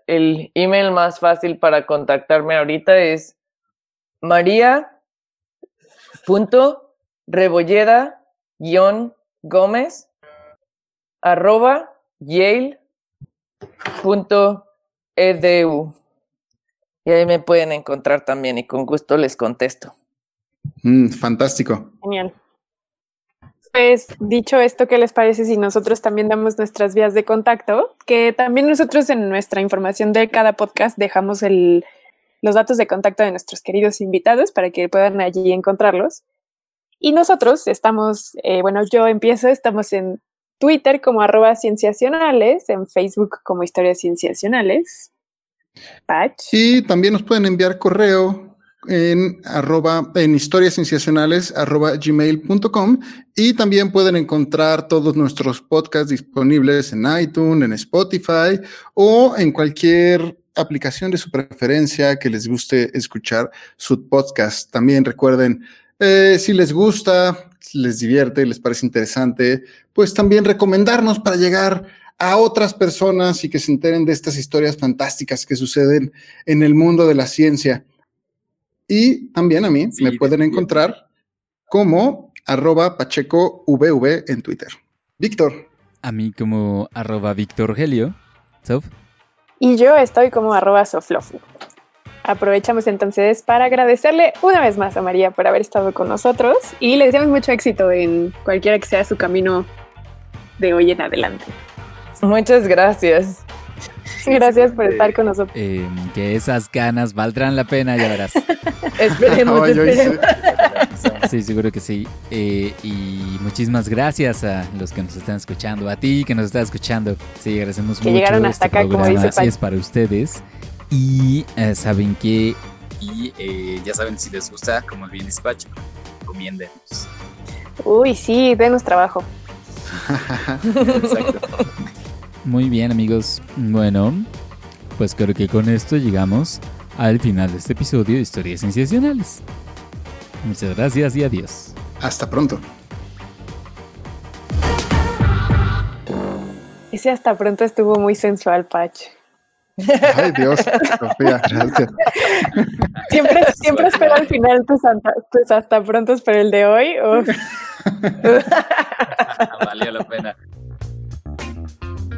Speaker 4: el email más fácil para contactarme ahorita es maría.rebolleda-gómez arroba yale punto edu. Y ahí me pueden encontrar también y con gusto les contesto.
Speaker 2: Mm, fantástico.
Speaker 3: Genial. Pues dicho esto, ¿qué les parece si nosotros también damos nuestras vías de contacto? Que también nosotros en nuestra información de cada podcast dejamos el, los datos de contacto de nuestros queridos invitados para que puedan allí encontrarlos. Y nosotros estamos, eh, bueno, yo empiezo, estamos en Twitter como arroba cienciacionales, en Facebook como historias cienciacionales.
Speaker 2: Patch. Y también nos pueden enviar correo en arroba en arroba gmail.com y también pueden encontrar todos nuestros podcasts disponibles en iTunes, en Spotify o en cualquier aplicación de su preferencia que les guste escuchar su podcast. También recuerden, eh, si les gusta, les divierte, les parece interesante, pues también recomendarnos para llegar a otras personas y que se enteren de estas historias fantásticas que suceden en el mundo de la ciencia. Y también a mí me pueden encontrar como arroba pacheco vv en Twitter. Víctor.
Speaker 1: A mí como arroba Víctor Helio. Sof.
Speaker 3: Y yo estoy como arroba Soflofu. Aprovechamos entonces para agradecerle una vez más a María por haber estado con nosotros y le deseamos mucho éxito en cualquiera que sea su camino de hoy en adelante.
Speaker 4: Muchas gracias.
Speaker 3: Gracias por estar con nosotros.
Speaker 1: Eh, que esas ganas valdrán la pena, ya verás.
Speaker 4: esperemos, esperemos.
Speaker 1: Sí, seguro que sí. Eh, y muchísimas gracias a los que nos están escuchando, a ti que nos estás escuchando. Sí, agradecemos
Speaker 3: que
Speaker 1: mucho.
Speaker 3: Llegaron hasta este acá, como dice
Speaker 1: es para ustedes. Y eh, saben que.
Speaker 5: Y eh, ya saben, si les gusta, como el bien despacho, recomiéndenos.
Speaker 3: Uy, sí, denos trabajo.
Speaker 1: Exacto. Muy bien, amigos. Bueno, pues creo que con esto llegamos al final de este episodio de Historias Sensacionales. Muchas gracias y adiós.
Speaker 2: Hasta pronto.
Speaker 3: Ese hasta pronto estuvo muy sensual, Patch.
Speaker 2: Ay, Dios, Sofía, gracias.
Speaker 3: Siempre, siempre espero al final tus, hasta pronto, pero el de hoy.
Speaker 5: Valió la pena.